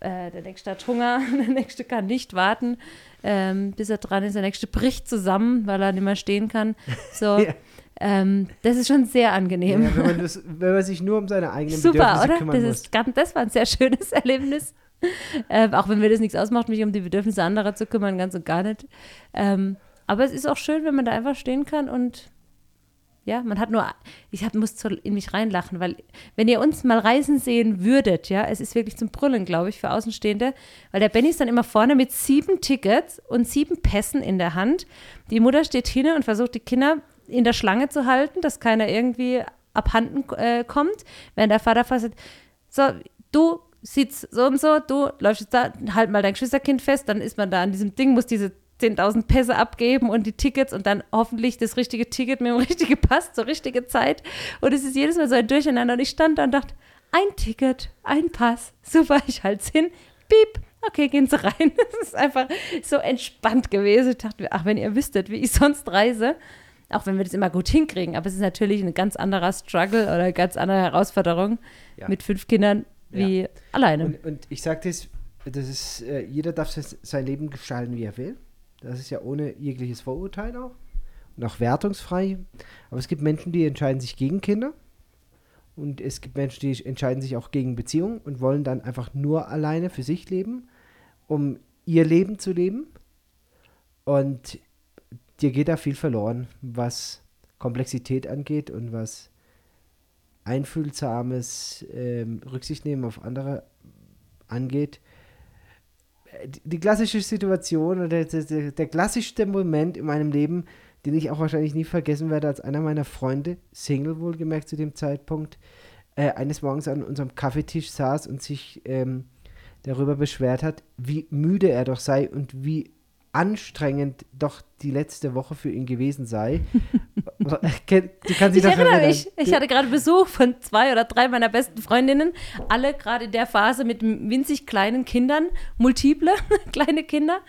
Speaker 2: äh, der nächste hat Hunger, der nächste kann nicht warten, ähm, bis er dran ist, der nächste bricht zusammen, weil er nicht mehr stehen kann. So,
Speaker 1: Ja.
Speaker 2: ähm, das ist schon sehr angenehm.
Speaker 1: Ja, wenn, man das, wenn man sich nur um seine eigenen
Speaker 2: Super,
Speaker 1: Bedürfnisse
Speaker 2: oder?
Speaker 1: kümmern
Speaker 2: Das,
Speaker 1: muss.
Speaker 2: ist, ganz- das war ein sehr schönes Erlebnis. ähm, auch wenn mir das nichts ausmacht, mich um die Bedürfnisse anderer zu kümmern, ganz und gar nicht. Ähm, aber es ist auch schön, wenn man da einfach stehen kann und ja, man hat nur, ich hab, muss in mich reinlachen, weil wenn ihr uns mal reisen sehen würdet, ja, es ist wirklich zum Brüllen, glaube ich, für Außenstehende, weil der Benny ist dann immer vorne mit sieben Tickets und sieben Pässen in der Hand. Die Mutter steht hin und versucht, die Kinder in der Schlange zu halten, dass keiner irgendwie abhanden äh, kommt, während der Vater fast so, du sitzt so und so, du läufst da, halt mal dein Geschwisterkind fest, dann ist man da an diesem Ding, muss diese 10.000 Pässe abgeben und die Tickets und dann hoffentlich das richtige Ticket mit dem richtigen Pass zur richtigen Zeit. Und es ist jedes Mal so ein Durcheinander. Und ich stand da und dachte, ein Ticket, ein Pass, super, ich halte es hin, piep, okay, gehen Sie rein. Das ist einfach so entspannt gewesen. Ich dachte, mir, ach, wenn ihr wüsstet, wie ich sonst reise, auch wenn wir das immer gut hinkriegen, aber es ist natürlich ein ganz anderer Struggle oder eine ganz andere Herausforderung
Speaker 1: Ja.
Speaker 2: mit fünf Kindern wie alleine.
Speaker 1: Und, und ich sage das, das ist, äh, jeder darf sein Leben gestalten, wie er will. Das ist ja ohne jegliches Vorurteil auch. Und auch wertungsfrei. Aber es gibt Menschen, die entscheiden sich gegen Kinder. Und es gibt Menschen, die entscheiden sich auch gegen Beziehungen und wollen dann einfach nur alleine für sich leben, um ihr Leben zu leben. Und dir geht da viel verloren, was Komplexität angeht und was einfühlsames ähm, Rücksicht nehmen auf andere angeht. Die, die klassische Situation oder der, der, der klassischste Moment in meinem Leben, den ich auch wahrscheinlich nie vergessen werde, als einer meiner Freunde, Single wohlgemerkt zu dem Zeitpunkt, äh, eines Morgens an unserem Kaffeetisch saß und sich ähm, darüber beschwert hat, wie müde er doch sei und wie anstrengend doch die letzte Woche für ihn gewesen sei. du
Speaker 2: kannst dich ich erinnere mich. Ich hatte gerade Besuch von zwei oder drei meiner besten Freundinnen, alle gerade in der Phase mit winzig kleinen Kindern, multiple kleine Kinder.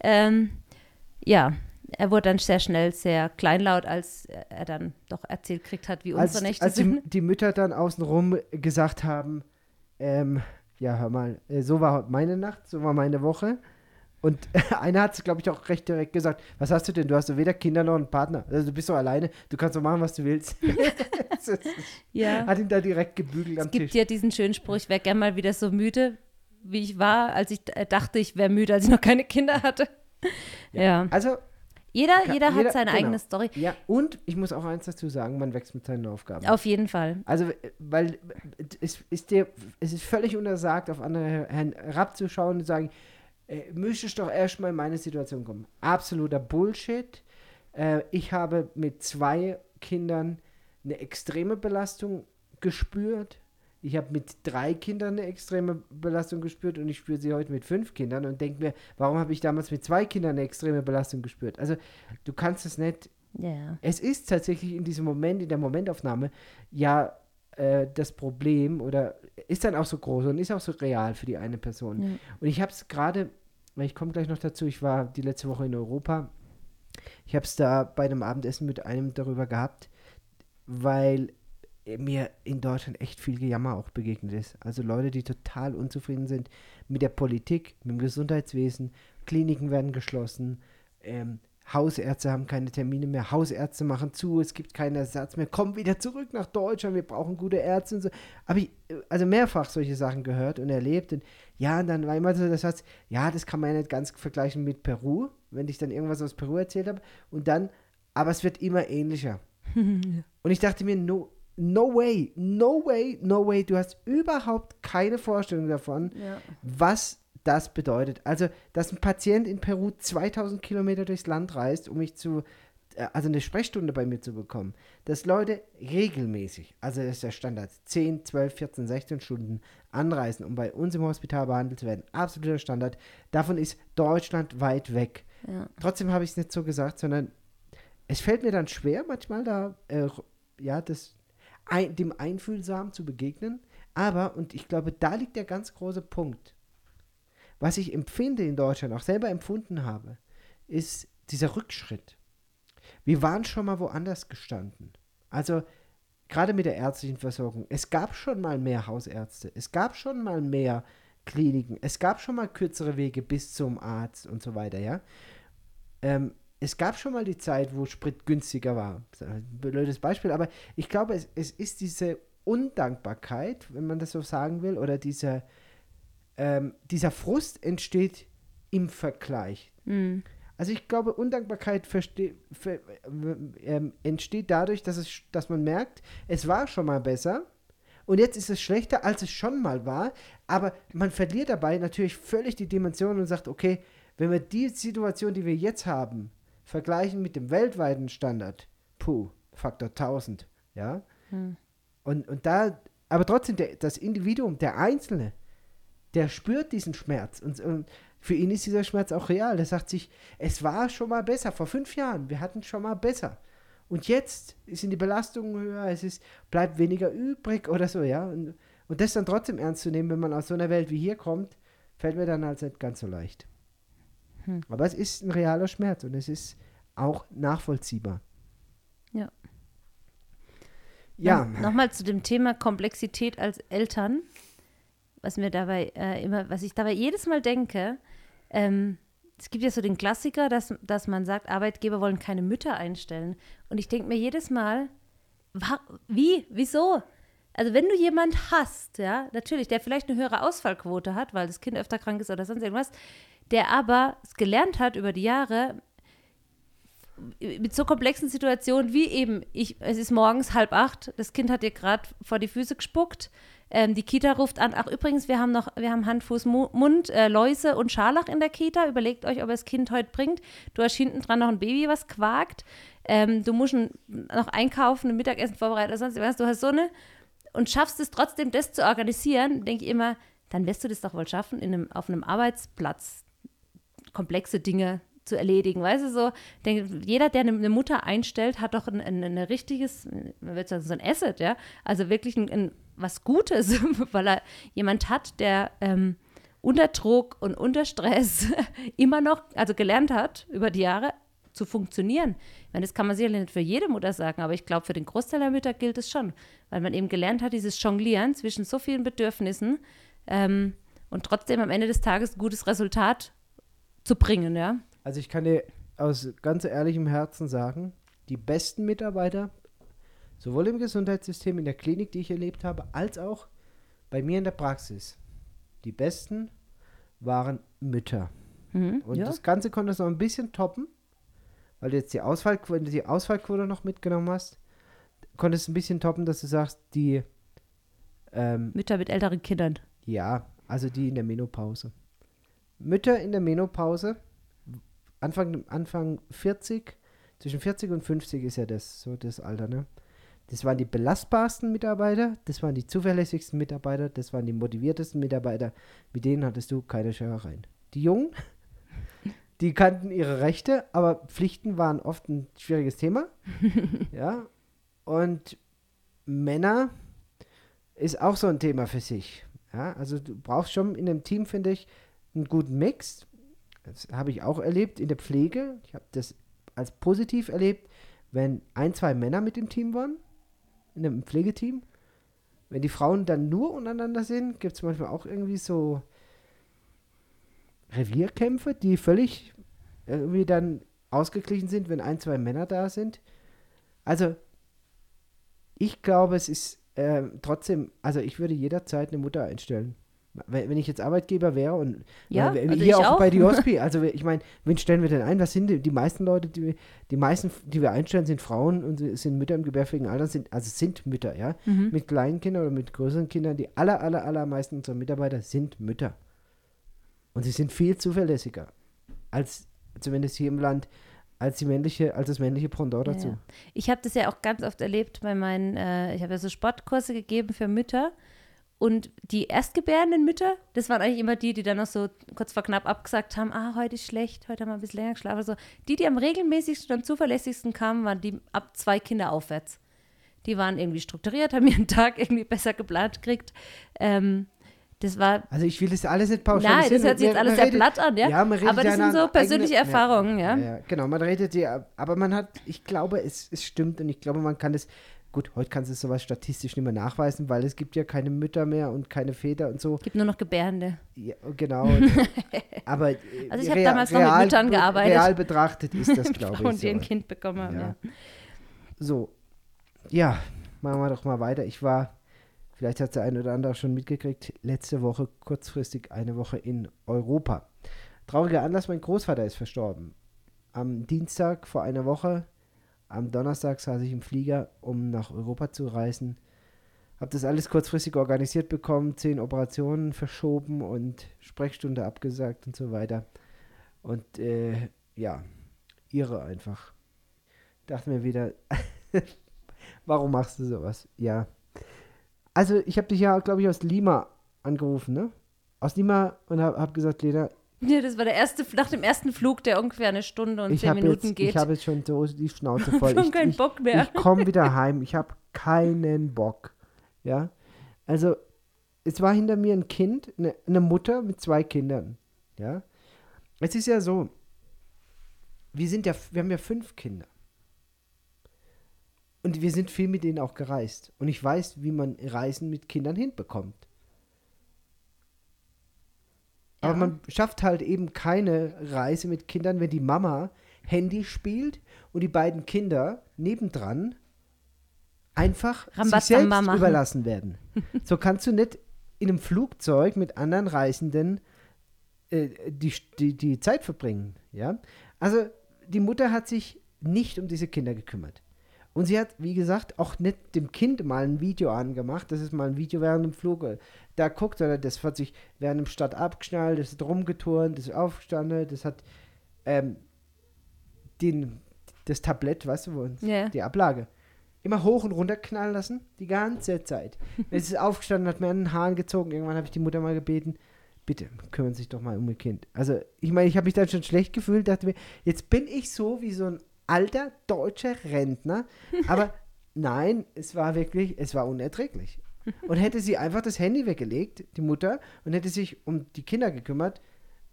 Speaker 2: Ähm, ja, er wurde dann sehr schnell sehr kleinlaut, als er dann doch erzählt kriegt hat, wie unsere als, Nächte
Speaker 1: als
Speaker 2: sind.
Speaker 1: Als die, die, Mütter dann außenrum gesagt haben, ähm, ja, hör mal, äh, so war meine Nacht, so war meine Woche. Und einer hat es, glaube ich, auch recht direkt gesagt, was hast du denn? Du hast doch weder Kinder noch einen Partner. Also du bist doch alleine, du kannst doch machen, was du willst.
Speaker 2: ja.
Speaker 1: Hat ihn da direkt gebügelt
Speaker 2: es
Speaker 1: am
Speaker 2: Tisch. Es gibt ja diesen schönen Spruch, ich wäre gerne mal wieder so müde, wie ich war, als ich äh, dachte, ich wäre müde, als ich noch keine Kinder hatte. ja. ja.
Speaker 1: Also
Speaker 2: jeder, jeder, jeder hat seine genau. eigene Story.
Speaker 1: Ja, und ich muss auch eins dazu sagen, man wächst mit seinen Aufgaben.
Speaker 2: Auf jeden Fall.
Speaker 1: Also, weil es ist dir, es ist völlig untersagt, auf andere herabzuschauen und sagen, äh, müsstest doch erstmal in meine Situation kommen. Absoluter Bullshit. Äh, ich habe mit zwei Kindern eine extreme Belastung gespürt. Ich habe mit drei Kindern eine extreme Belastung gespürt und ich spüre sie heute mit fünf Kindern und denke mir, warum habe ich damals mit zwei Kindern eine extreme Belastung gespürt? Also du kannst es nicht.
Speaker 2: Yeah.
Speaker 1: Es ist tatsächlich in diesem Moment, in der Momentaufnahme, ja äh, das Problem oder ist dann auch so groß und ist auch so real für die eine Person. Ja. Und ich habe es gerade, ich komme gleich noch dazu, ich war die letzte Woche in Europa. Ich habe es da bei einem Abendessen mit einem darüber gehabt, weil mir in Deutschland echt viel Gejammer auch begegnet ist. Also Leute, die total unzufrieden sind mit der Politik, mit dem Gesundheitswesen, Kliniken werden geschlossen, ähm, Hausärzte haben keine Termine mehr, Hausärzte machen zu, es gibt keinen Ersatz mehr, komm wieder zurück nach Deutschland, wir brauchen gute Ärzte und so. Aber ich, also mehrfach solche Sachen gehört und erlebt und ja, und dann war immer so das heißt, ja, das kann man ja nicht ganz vergleichen mit Peru, wenn ich dann irgendwas aus Peru erzählt habe und dann, aber es wird immer ähnlicher. und ich dachte mir, no, no way, no way, no way, du hast überhaupt keine Vorstellung davon, ja. was das bedeutet. Also, dass ein Patient in Peru 2000 Kilometer durchs Land reist, um mich zu, äh, also eine Sprechstunde bei mir zu bekommen, dass Leute regelmäßig, also das ist der Standard, 10, 12, 14, 16 Stunden anreisen, um bei uns im Hospital behandelt zu werden. Absoluter Standard. Davon ist Deutschland weit weg. Ja. Trotzdem habe ich es nicht so gesagt, sondern es fällt mir dann schwer, manchmal da, äh, ja, das, ein, dem Einfühlsam zu begegnen. Aber, und ich glaube, da liegt der ganz große Punkt, was ich empfinde in Deutschland, auch selber empfunden habe, ist dieser Rückschritt. Wir waren schon mal woanders gestanden. Also gerade mit der ärztlichen Versorgung. Es gab schon mal mehr Hausärzte. Es gab schon mal mehr Kliniken. Es gab schon mal kürzere Wege bis zum Arzt und so weiter, ja. Ähm, es gab schon mal die Zeit, wo Sprit günstiger war. Blödes Beispiel, aber ich glaube, es, es ist diese Undankbarkeit, wenn man das so sagen will, oder dieser, ähm, dieser Frust entsteht im Vergleich. Mhm. Also ich glaube, Undankbarkeit verste, ver, äh, entsteht dadurch, dass, es, dass man merkt, es war schon mal besser und jetzt ist es schlechter, als es schon mal war, aber man verliert dabei natürlich völlig die Dimension und sagt, okay, wenn wir die Situation, die wir jetzt haben, vergleichen mit dem weltweiten Standard, puh, Faktor 1000, ja. Hm. Und, und da, aber trotzdem, der, das Individuum, der Einzelne, der spürt diesen Schmerz. Und, und für ihn ist dieser Schmerz auch real. Der sagt sich, es war schon mal besser, vor fünf Jahren, wir hatten schon mal besser. Und jetzt sind die Belastungen höher, es ist, bleibt weniger übrig oder so, ja. Und, und das dann trotzdem ernst zu nehmen, wenn man aus so einer Welt wie hier kommt, fällt mir dann halt nicht ganz so leicht. Hm. Aber es ist ein realer Schmerz und es ist auch nachvollziehbar.
Speaker 2: Ja. Ja. Nochmal zu dem Thema Komplexität als Eltern was mir dabei äh, immer, was ich dabei jedes Mal denke, ähm, es gibt ja so den Klassiker, dass, dass man sagt, Arbeitgeber wollen keine Mütter einstellen. Und ich denke mir jedes Mal, wie, wieso? Also wenn du jemand hast, ja, natürlich, der vielleicht eine höhere Ausfallquote hat, weil das Kind öfter krank ist oder sonst irgendwas, der aber es gelernt hat über die Jahre, mit so komplexen Situationen wie eben, ich, es ist morgens halb acht, das Kind hat dir gerade vor die Füße gespuckt, ähm, die Kita ruft an, ach übrigens, wir haben noch, wir haben Hand, Fuß, Mund, äh, Läuse und Scharlach in der Kita, überlegt euch, ob ihr das Kind heute bringt. Du hast hinten dran noch ein Baby, was quakt, ähm, du musst noch einkaufen, ein Mittagessen vorbereiten, sonst was, du hast so eine, und schaffst es trotzdem, das zu organisieren, denke ich immer, dann wirst du das doch wohl schaffen, in einem, auf einem Arbeitsplatz komplexe Dinge zu erledigen. Weißt du, so, denke, jeder, der eine, Mutter einstellt, hat doch ein, ein, ein richtiges, man würde sagen, so ein Asset, ja. Also wirklich ein, ein was Gutes, weil er jemand hat, der ähm, unter Druck und unter Stress immer noch, also gelernt hat, über die Jahre zu funktionieren. Ich meine, das kann man sicherlich nicht für jede Mutter sagen, aber ich glaube, für den Großteil der Mütter gilt es schon, weil man eben gelernt hat, dieses Jonglieren zwischen so vielen Bedürfnissen ähm, und trotzdem am Ende des Tages ein gutes Resultat zu bringen, ja.
Speaker 1: Also ich kann dir aus ganz ehrlichem Herzen sagen, die besten Mitarbeiter, sowohl im Gesundheitssystem, in der Klinik, die ich erlebt habe, als auch bei mir in der Praxis, die besten waren Mütter. Mhm, und ja. das Ganze konnte du noch ein bisschen toppen, weil du jetzt die, Ausfallquote, die Ausfallquote noch mitgenommen hast, konntest du ein bisschen toppen, dass du sagst, die
Speaker 2: ähm, Mütter mit älteren Kindern.
Speaker 1: Ja, also die in der Menopause. Mütter in der Menopause Anfang, Anfang 40, zwischen 40 und 50 ist ja das, so das Alter, ne? Das waren die belastbarsten Mitarbeiter, das waren die zuverlässigsten Mitarbeiter, das waren die motiviertesten Mitarbeiter. Mit denen hattest du keine Scherereien. Die Jungen, die kannten ihre Rechte, aber Pflichten waren oft ein schwieriges Thema. ja. Und Männer ist auch so ein Thema für sich. Ja, also du brauchst schon in einem Team, finde ich, einen guten Mix. Das habe ich auch erlebt in der Pflege. Ich habe das als positiv erlebt, wenn ein, zwei Männer mit dem Team waren, in einem Pflegeteam. Wenn die Frauen dann nur untereinander sind, gibt es manchmal auch irgendwie so Revierkämpfe, die völlig irgendwie dann ausgeglichen sind, wenn ein, zwei Männer da sind. Also, ich glaube, es ist äh, trotzdem, also ich würde jederzeit eine Mutter einstellen. Wenn ich jetzt Arbeitgeber wäre und
Speaker 2: ja,
Speaker 1: äh, also hier auch, auch, bei Diospi, also ich meine, wen stellen wir denn ein? Was sind die, die meisten Leute, die, die meisten, die wir einstellen, sind Frauen und sind Mütter im gebärfähigen Alter, sind, also sind Mütter, ja. Mhm. Mit kleinen Kindern oder mit größeren Kindern, die aller, aller, allermeisten unserer Mitarbeiter sind Mütter. Und sie sind viel zuverlässiger als zumindest hier im Land als die männliche, als das männliche Pendant dazu. Ja.
Speaker 2: Ich habe das ja auch ganz oft erlebt bei meinen, äh, ich habe ja so Sportkurse gegeben für Mütter und die erstgebärenden Mütter, das waren eigentlich immer die, die dann noch so kurz vor knapp abgesagt haben, ah, heute ist schlecht, heute haben wir ein bisschen länger geschlafen. Also die, die am regelmäßigsten und am zuverlässigsten kamen, waren die ab zwei Kinder aufwärts. Die waren irgendwie strukturiert, haben ihren Tag irgendwie besser geplant gekriegt. Ähm, das war.
Speaker 1: Also ich will das alles nicht pauschalisieren.
Speaker 2: Nein, das hört sich jetzt alles sehr platt an, ja. ja man redet aber das sind so persönliche eigene, Erfahrungen, ja.
Speaker 1: Ja, ja. Genau, man redet ja, aber man hat, ich glaube, es, es stimmt und ich glaube, man kann das Gut, heute kannst du sowas statistisch nicht mehr nachweisen, weil es gibt ja keine Mütter mehr und keine Väter und so. Es
Speaker 2: gibt nur noch Gebärende.
Speaker 1: Ja, genau. Aber
Speaker 2: also ich habe damals noch mit Müttern gearbeitet.
Speaker 1: Real betrachtet ist das, glaube ich.
Speaker 2: Und so. die ein Kind bekommen haben, ja. ja.
Speaker 1: So, ja, machen wir doch mal weiter. Ich war, vielleicht hat der eine oder andere schon mitgekriegt, letzte Woche kurzfristig eine Woche in Europa. Trauriger Anlass, mein Großvater ist verstorben. Am Dienstag vor einer Woche am Donnerstag saß ich im Flieger, um nach Europa zu reisen. Habe das alles kurzfristig organisiert bekommen, zehn Operationen verschoben und Sprechstunde abgesagt und so weiter. Und äh, ja, irre einfach. Dachte mir wieder, warum machst du sowas? Ja. Also ich habe dich ja, glaube ich, aus Lima angerufen, ne? Aus Lima und habe hab gesagt, Lena,
Speaker 2: ja, das war der erste, nach dem ersten Flug, der ungefähr eine Stunde und ich zehn Minuten
Speaker 1: jetzt,
Speaker 2: geht.
Speaker 1: Ich habe jetzt schon so die Schnauze voll.
Speaker 2: ich habe keinen Bock mehr.
Speaker 1: Ich, ich komme wieder heim. Ich habe keinen Bock. Ja. Also, es war hinter mir ein Kind, eine, eine Mutter mit zwei Kindern. Ja. Es ist ja so, wir sind ja, wir haben ja fünf Kinder. Und wir sind viel mit denen auch gereist. Und ich weiß, wie man Reisen mit Kindern hinbekommt. Aber man schafft halt eben keine Reise mit Kindern, wenn die Mama Handy spielt und die beiden Kinder nebendran einfach Rambazamba sich selbst machen. überlassen werden. so kannst du nicht in einem Flugzeug mit anderen Reisenden äh, die, die, die Zeit verbringen. Ja? Also die Mutter hat sich nicht um diese Kinder gekümmert. Und sie hat, wie gesagt, auch nicht dem Kind mal ein Video angemacht. Das ist mal ein Video während dem Flug. Da guckt, sondern das hat sich während dem Start abgeschnallt, das ist rumgeturnt, das ist aufgestanden, das hat ähm, den, das Tablett, weißt du, wo uns,
Speaker 2: Ja.
Speaker 1: die Ablage, immer hoch und runter knallen lassen, die ganze Zeit. Es ist aufgestanden, hat mir an den Haaren gezogen. Irgendwann habe ich die Mutter mal gebeten, bitte kümmern Sie sich doch mal um Ihr Kind. Also, ich meine, ich habe mich dann schon schlecht gefühlt, dachte mir, jetzt bin ich so wie so ein alter deutscher Rentner, aber nein, es war wirklich, es war unerträglich. Und hätte sie einfach das Handy weggelegt, die Mutter, und hätte sich um die Kinder gekümmert,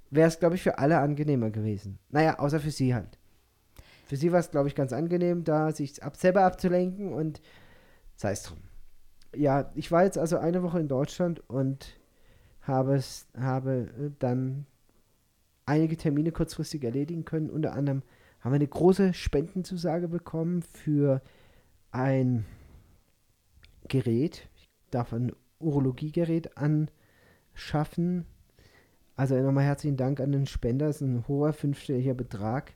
Speaker 1: wäre es, glaube ich, für alle angenehmer gewesen. Naja, außer für sie halt. Für sie war es, glaube ich, ganz angenehm, da sich ab, selber abzulenken und sei es drum. Ja, ich war jetzt also eine Woche in Deutschland und habe, habe dann einige Termine kurzfristig erledigen können. Unter anderem haben wir eine große Spendenzusage bekommen für ein Gerät. Ich darf ein Urologiegerät anschaffen. Also nochmal herzlichen Dank an den Spender. Das ist ein hoher fünfstelliger Betrag,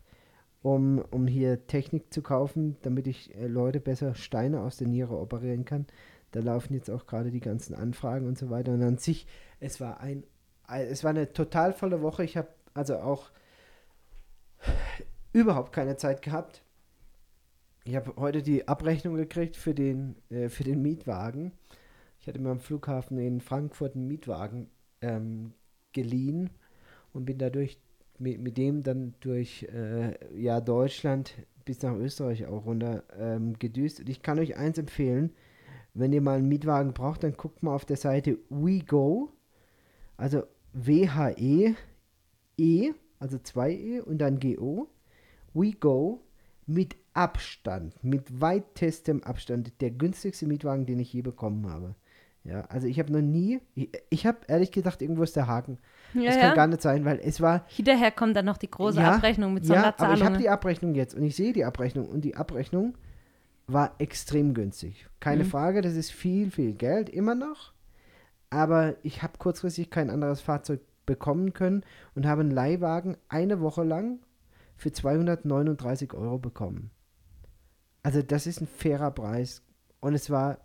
Speaker 1: um, um hier Technik zu kaufen, damit ich äh, Leute besser Steine aus der Niere operieren kann. Da laufen jetzt auch gerade die ganzen Anfragen und so weiter. Und an sich, es war ein, es war eine total volle Woche. Ich habe also auch überhaupt keine Zeit gehabt. Ich habe heute die Abrechnung gekriegt für den, äh, für den Mietwagen. Ich hatte mir am Flughafen in Frankfurt einen Mietwagen ähm, geliehen und bin dadurch mit, mit dem dann durch äh, ja, Deutschland bis nach Österreich auch runter ähm, gedüst. Und ich kann euch eins empfehlen, wenn ihr mal einen Mietwagen braucht, dann guckt mal auf der Seite WeGo, also W-H-E, E, also 2E und dann G-O, WeGo mit Abstand, mit weitestem Abstand, der günstigste Mietwagen, den ich je bekommen habe. Ja, also ich habe noch nie, ich, ich habe ehrlich gesagt, irgendwo ist der Haken.
Speaker 2: Ja,
Speaker 1: das
Speaker 2: ja.
Speaker 1: kann gar nicht sein, weil es war,
Speaker 2: Hinterher kommt dann noch die große
Speaker 1: Ja,
Speaker 2: Abrechnung mit
Speaker 1: ja, aber ich habe
Speaker 2: Sonderzahlungen.
Speaker 1: die Abrechnung jetzt und ich sehe die Abrechnung und die Abrechnung war extrem günstig. Keine
Speaker 2: Mhm.
Speaker 1: Frage, das ist viel, viel Geld immer noch. Aber ich habe kurzfristig kein anderes Fahrzeug bekommen können und habe einen Leihwagen eine Woche lang für 239 Euro bekommen. Also das ist ein fairer Preis und es war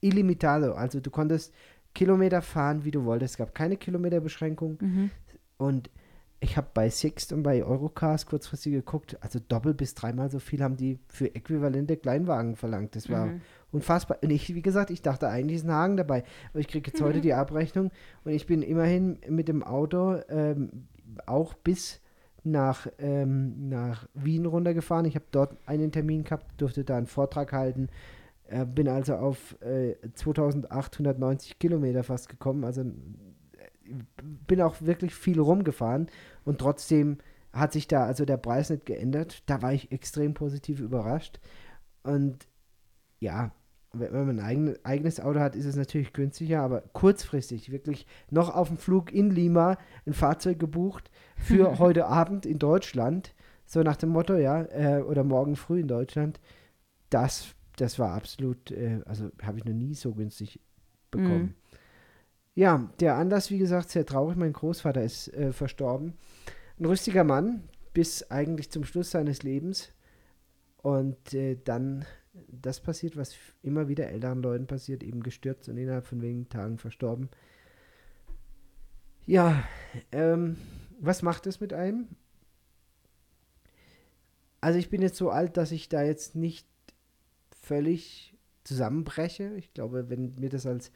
Speaker 1: illimitado. Also du konntest Kilometer fahren, wie du wolltest. Es gab keine Kilometerbeschränkung.
Speaker 2: Mhm.
Speaker 1: Und ich habe bei Sixt und bei Eurocars kurzfristig geguckt, also doppelt bis dreimal so viel haben die für äquivalente Kleinwagen verlangt. Das war
Speaker 2: Mhm.
Speaker 1: unfassbar. Und ich, wie gesagt, ich dachte eigentlich ist ein Haken dabei. Aber ich kriege jetzt heute die Abrechnung und ich bin immerhin mit dem Auto ähm, auch bis nach, ähm, nach Wien runtergefahren. Ich habe dort einen Termin gehabt, durfte da einen Vortrag halten. Äh, bin also auf äh, 2890 Kilometer fast gekommen. Also äh, bin auch wirklich viel rumgefahren und trotzdem hat sich da also der Preis nicht geändert. Da war ich extrem positiv überrascht. Und ja, wenn man ein eigen, eigenes Auto hat, ist es natürlich günstiger, aber kurzfristig wirklich noch auf dem Flug in Lima ein Fahrzeug gebucht für heute Abend in Deutschland. So nach dem Motto, ja, äh, oder morgen früh in Deutschland. Das, das war absolut, äh, also habe ich noch nie so günstig bekommen. Ja, der Anlass, wie gesagt, sehr traurig. Mein Großvater ist äh, verstorben. Ein rüstiger Mann bis eigentlich zum Schluss seines Lebens. Und äh, dann das passiert, was immer wieder älteren Leuten passiert, eben gestürzt und innerhalb von wenigen Tagen verstorben. Ja, ähm, was macht es mit einem? Also ich bin jetzt so alt, dass ich da jetzt nicht völlig zusammenbreche. Ich glaube, wenn mir das als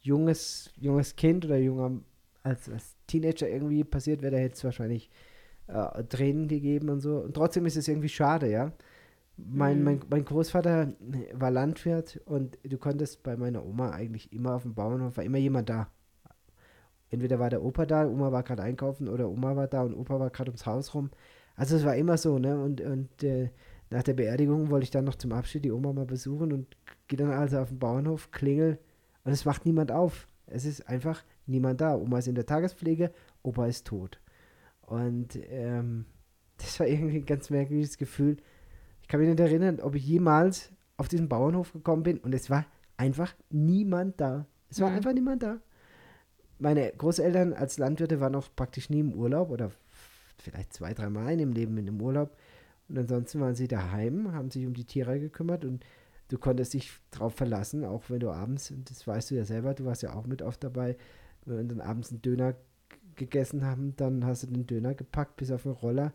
Speaker 1: junges, junges Kind oder junger, als, als Teenager irgendwie passiert wäre, da hätte es wahrscheinlich äh, Tränen gegeben und so. Und trotzdem ist es irgendwie schade, ja. Mein,
Speaker 2: Mhm.
Speaker 1: mein, mein Großvater war Landwirt und du konntest bei meiner Oma eigentlich immer auf dem Bauernhof, war immer jemand da. Entweder war der Opa da, Oma war gerade einkaufen oder Oma war da und Opa war gerade ums Haus rum. Also es war immer so, ne? Und, und äh, nach der Beerdigung wollte ich dann noch zum Abschied die Oma mal besuchen und gehe dann also auf den Bauernhof, klingel und es macht niemand auf. Es ist einfach niemand da. Oma ist in der Tagespflege, Opa ist tot. Und ähm, das war irgendwie ein ganz merkwürdiges Gefühl. Ich kann mich nicht erinnern, ob ich jemals auf diesen Bauernhof gekommen bin und es war einfach niemand da. Es war
Speaker 2: Mhm.
Speaker 1: einfach niemand da. Meine Großeltern als Landwirte waren auch praktisch nie im Urlaub oder vielleicht zwei, drei Mal in dem Leben in dem Urlaub. Und ansonsten waren sie daheim, haben sich um die Tiere gekümmert und du konntest dich drauf verlassen, auch wenn du abends, und das weißt du ja selber, du warst ja auch mit oft dabei, wenn wir dann abends einen Döner gegessen haben, dann hast du den Döner gepackt bis auf den Roller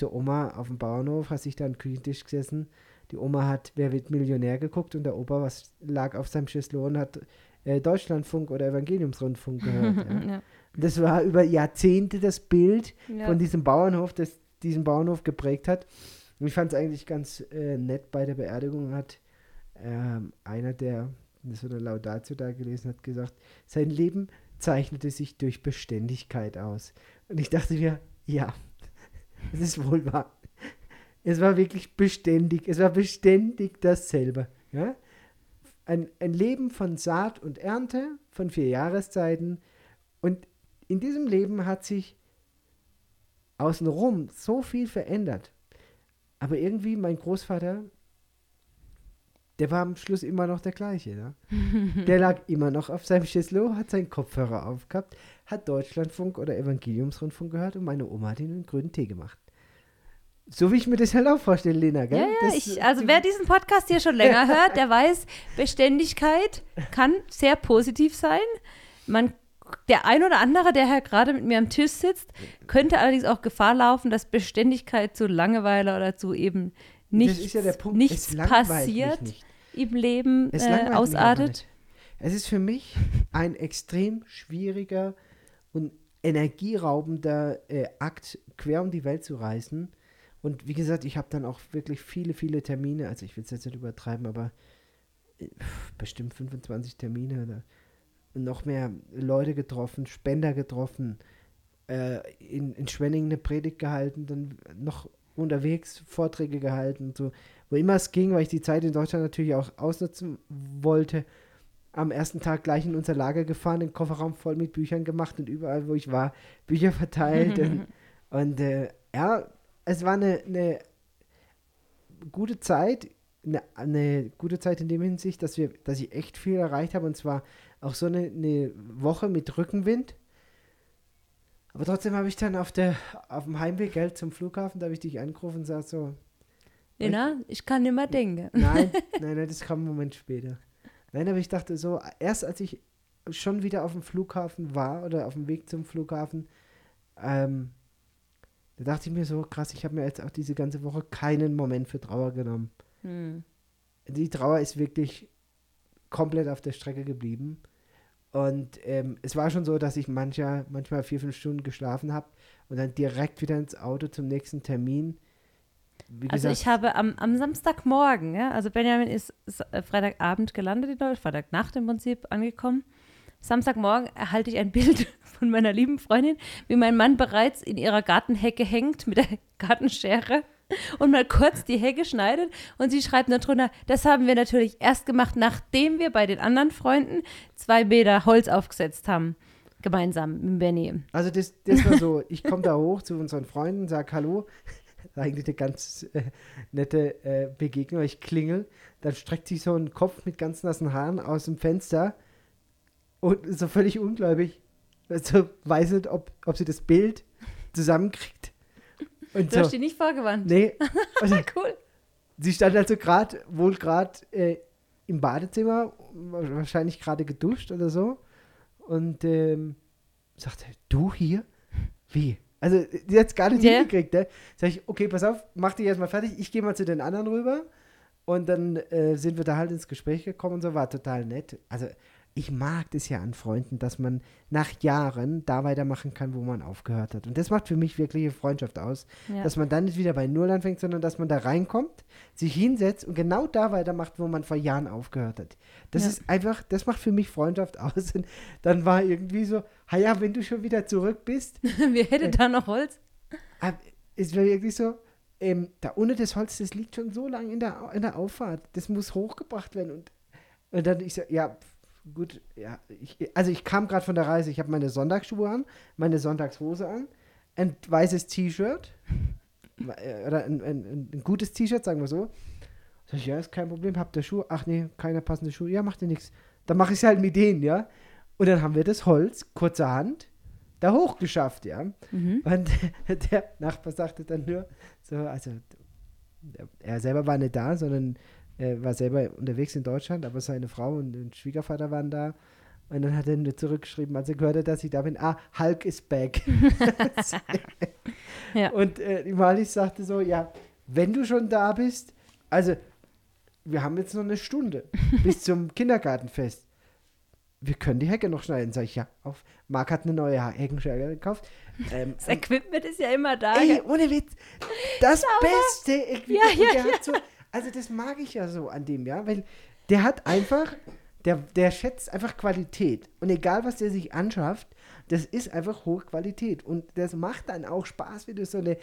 Speaker 1: zur Oma auf dem Bauernhof, hast dich da an den Küchentisch gesessen. Die Oma hat Wer wird Millionär geguckt und der Opa was lag auf seinem Schüssel und hat äh, Deutschlandfunk oder Evangeliumsrundfunk gehört. ja.
Speaker 2: ja.
Speaker 1: Das war über Jahrzehnte das Bild
Speaker 2: Ja.
Speaker 1: von diesem Bauernhof, das diesen Bauernhof geprägt hat. Und ich fand es eigentlich ganz äh, nett bei der Beerdigung hat ähm, einer, der so eine Laudatio da gelesen hat, gesagt, sein Leben zeichnete sich durch Beständigkeit aus. Und ich dachte mir, ja, es ist wohl wahr. Es war wirklich beständig. Es war beständig dasselbe. Ja? Ein, ein Leben von Saat und Ernte, von vier Jahreszeiten. Und in diesem Leben hat sich außenrum so viel verändert. Aber irgendwie mein Großvater, der war am Schluss immer noch der gleiche. Ne? Der lag immer noch auf seinem Schisslo, hat seinen Kopfhörer aufgehabt, hat Deutschlandfunk oder Evangeliumsrundfunk gehört und meine Oma hat ihm einen grünen Tee gemacht. So wie ich mir das halt auch vorstelle, Lena, gell?
Speaker 2: Ja, ja,
Speaker 1: Das-
Speaker 2: ich, also wer diesen Podcast hier schon länger hört, der weiß, Beständigkeit kann sehr positiv sein. Man, der ein oder andere, der hier gerade mit mir am Tisch sitzt, könnte allerdings auch Gefahr laufen, dass Beständigkeit zu Langeweile oder zu eben nichts,
Speaker 1: das ist ja der Punkt,
Speaker 2: nichts passiert
Speaker 1: nicht.
Speaker 2: Im Leben
Speaker 1: Es
Speaker 2: äh, ausartet.
Speaker 1: Es ist für mich ein extrem schwieriger und energieraubender äh, Akt, quer um die Welt zu reisen. Und wie gesagt, ich habe dann auch wirklich viele, viele Termine, also ich will es jetzt nicht übertreiben, aber äh, bestimmt 25 Termine oder noch mehr Leute getroffen, Spender getroffen, äh, in, in Schwenningen eine Predigt gehalten, dann noch unterwegs Vorträge gehalten, so wo immer es ging, weil ich die Zeit in Deutschland natürlich auch ausnutzen wollte. Am ersten Tag gleich in unser Lager gefahren, den Kofferraum voll mit Büchern gemacht und überall, wo ich war, Bücher verteilt. und und äh, ja, es war eine, eine gute Zeit, eine, eine gute Zeit in dem Hinsicht, dass wir, dass ich echt viel erreicht habe und zwar auch so eine, eine Woche mit Rückenwind. Aber trotzdem habe ich dann auf der auf dem Heimweg Geld zum Flughafen, da habe ich dich angerufen und gesagt so,
Speaker 2: Lena, ich kann nicht mehr denken.
Speaker 1: Nein, nein, nein, das kam einen Moment später. Nein, aber ich dachte so, erst als ich schon wieder auf dem Flughafen war oder auf dem Weg zum Flughafen, ähm, da dachte ich mir so, krass, ich habe mir jetzt auch diese ganze Woche keinen Moment für Trauer genommen.
Speaker 2: Hm.
Speaker 1: Die Trauer ist wirklich komplett auf der Strecke geblieben. Und ähm, es war schon so, dass ich mancher, manchmal vier, fünf Stunden geschlafen habe und dann direkt wieder ins Auto zum nächsten Termin. Wie
Speaker 2: Also ich habe am, am Samstagmorgen, ja, also Benjamin ist, ist äh, Freitagabend gelandet in Deutschland, Freitagnacht im Prinzip angekommen. Samstagmorgen erhalte ich ein Bild von meiner lieben Freundin, wie mein Mann bereits in ihrer Gartenhecke hängt mit der Gartenschere und mal kurz die Hecke schneidet und sie schreibt nur drunter, das haben wir natürlich erst gemacht, nachdem wir bei den anderen Freunden zwei Meter Holz aufgesetzt haben. Gemeinsam mit Benny.
Speaker 1: Also das, das war so, ich komme da hoch zu unseren Freunden, sag Hallo. Eigentlich eine ganz äh, nette äh, Begegnung. Ich klingel, dann streckt sich so ein Kopf mit ganz nassen Haaren aus dem Fenster und so völlig ungläubig. So weiß nicht, ob, ob sie das Bild zusammenkriegt. Und
Speaker 2: Du
Speaker 1: so,
Speaker 2: hast die nicht vorgewandt.
Speaker 1: nee, also,
Speaker 2: Cool.
Speaker 1: sie stand also gerade, wohl gerade äh, im Badezimmer, wahrscheinlich gerade geduscht oder so. Und ähm, sagte, du hier? Wie? Also, die hat es gar nicht
Speaker 2: Ja.
Speaker 1: hingekriegt, ne? Sag ich, okay, pass auf, mach dich erstmal fertig, ich gehe mal zu den anderen rüber. Und dann äh, sind wir da halt ins Gespräch gekommen und so, war total nett. Also, ich mag das ja an Freunden, dass man nach Jahren da weitermachen kann, wo man aufgehört hat. Und das macht für mich wirkliche Freundschaft aus
Speaker 2: Ja.
Speaker 1: dass man dann nicht wieder bei Null anfängt, sondern dass man da reinkommt, sich hinsetzt und genau da weitermacht, wo man vor Jahren aufgehört hat. Das
Speaker 2: Ja.
Speaker 1: ist einfach, das macht für mich Freundschaft aus. Und dann war irgendwie so, ja, wenn du schon wieder zurück bist,
Speaker 2: Wir hätten da noch Holz.
Speaker 1: ist mir wirklich so, ähm, da unten das Holz, das liegt schon so lange in der, in der Auffahrt, das muss hochgebracht werden. Und, und dann ich so, ja, gut, ja, ich, also ich kam gerade von der Reise, ich habe meine Sonntagsschuhe an, meine Sonntagshose an, ein weißes T-Shirt, äh, oder ein, ein, ein, ein gutes T-Shirt, sagen wir so. Sag ich, ja, ist kein Problem, habt ihr Schuhe? Ach nee, keine passende Schuhe. Ja, macht ihr nichts. Dann mache ich es halt mit denen, ja. Und dann haben wir das Holz, kurzerhand, da hochgeschafft, ja.
Speaker 2: Mhm.
Speaker 1: Und der Nachbar sagte dann nur so, also er selber war nicht da, sondern er war selber unterwegs in Deutschland, aber seine Frau und der Schwiegervater waren da. Und dann hat er nur zurückgeschrieben, als er gehört hat, dass ich da bin, ah, Hulk is back.
Speaker 2: Ja.
Speaker 1: Und äh, die Malis sagte so, ja, wenn du schon da bist, also wir haben jetzt noch eine Stunde bis zum Kindergartenfest. Wir können die Hecke noch schneiden. Sag ich, ja, auf. Marc hat eine neue Heckenschere gekauft. Ähm,
Speaker 2: Das Equipment ist ja immer da.
Speaker 1: Ey, ohne Witz. Das beste Equipment.
Speaker 2: Ja, ja,
Speaker 1: hat so, also das mag ich ja so an dem, ja, weil der hat einfach, der, der schätzt einfach Qualität. Und egal, was der sich anschafft, das ist einfach hohe Qualität. Und das macht dann auch Spaß, wenn du so eine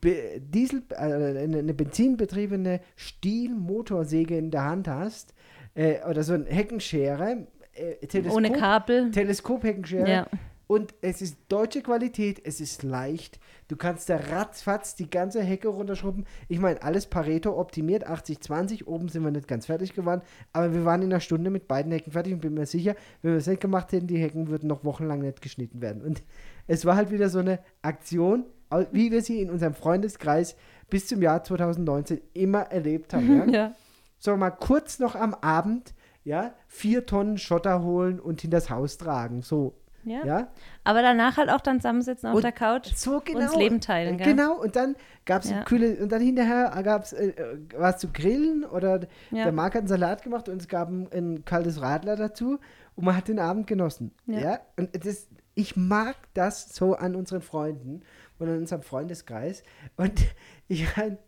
Speaker 1: Be Diesel, äh, eine, eine benzinbetriebene Stiel-Motorsäge in der Hand hast. Äh, oder so ein Heckenschere. Äh, Teleskop,
Speaker 2: Ohne Kabel.
Speaker 1: Teleskop-Heckenschere.
Speaker 2: Ja.
Speaker 1: Und es ist deutsche Qualität, es ist leicht. Du kannst da ratzfatz die ganze Hecke runterschrubben. Ich meine, alles Pareto optimiert, 80-20. Oben sind wir nicht ganz fertig geworden. Aber wir waren in einer Stunde mit beiden Hecken fertig und bin mir sicher, wenn wir es nicht gemacht hätten, die Hecken würden noch wochenlang nicht geschnitten werden. Und es war halt wieder so eine Aktion, wie wir sie in unserem Freundeskreis bis zum Jahr 2019 immer erlebt haben. Ja?
Speaker 2: Ja.
Speaker 1: So mal kurz noch am Abend, ja, vier Tonnen Schotter holen und hinters Haus tragen. So,
Speaker 2: Ja.
Speaker 1: ja.
Speaker 2: Aber danach halt auch dann zusammensitzen auf
Speaker 1: Und
Speaker 2: der Couch.
Speaker 1: So genau.
Speaker 2: das Leben teilen, gell?
Speaker 1: Genau, und dann gab es
Speaker 2: Ja.
Speaker 1: kühle, und dann hinterher gab es äh, äh, was zu grillen oder
Speaker 2: Ja.
Speaker 1: der Marc hat einen Salat gemacht und es gab ein, ein kaltes Radler dazu und man hat den Abend genossen. Ja.
Speaker 2: Ja.
Speaker 1: Und das, ich mag das so an unseren Freunden und an unserem Freundeskreis. Und ich mein,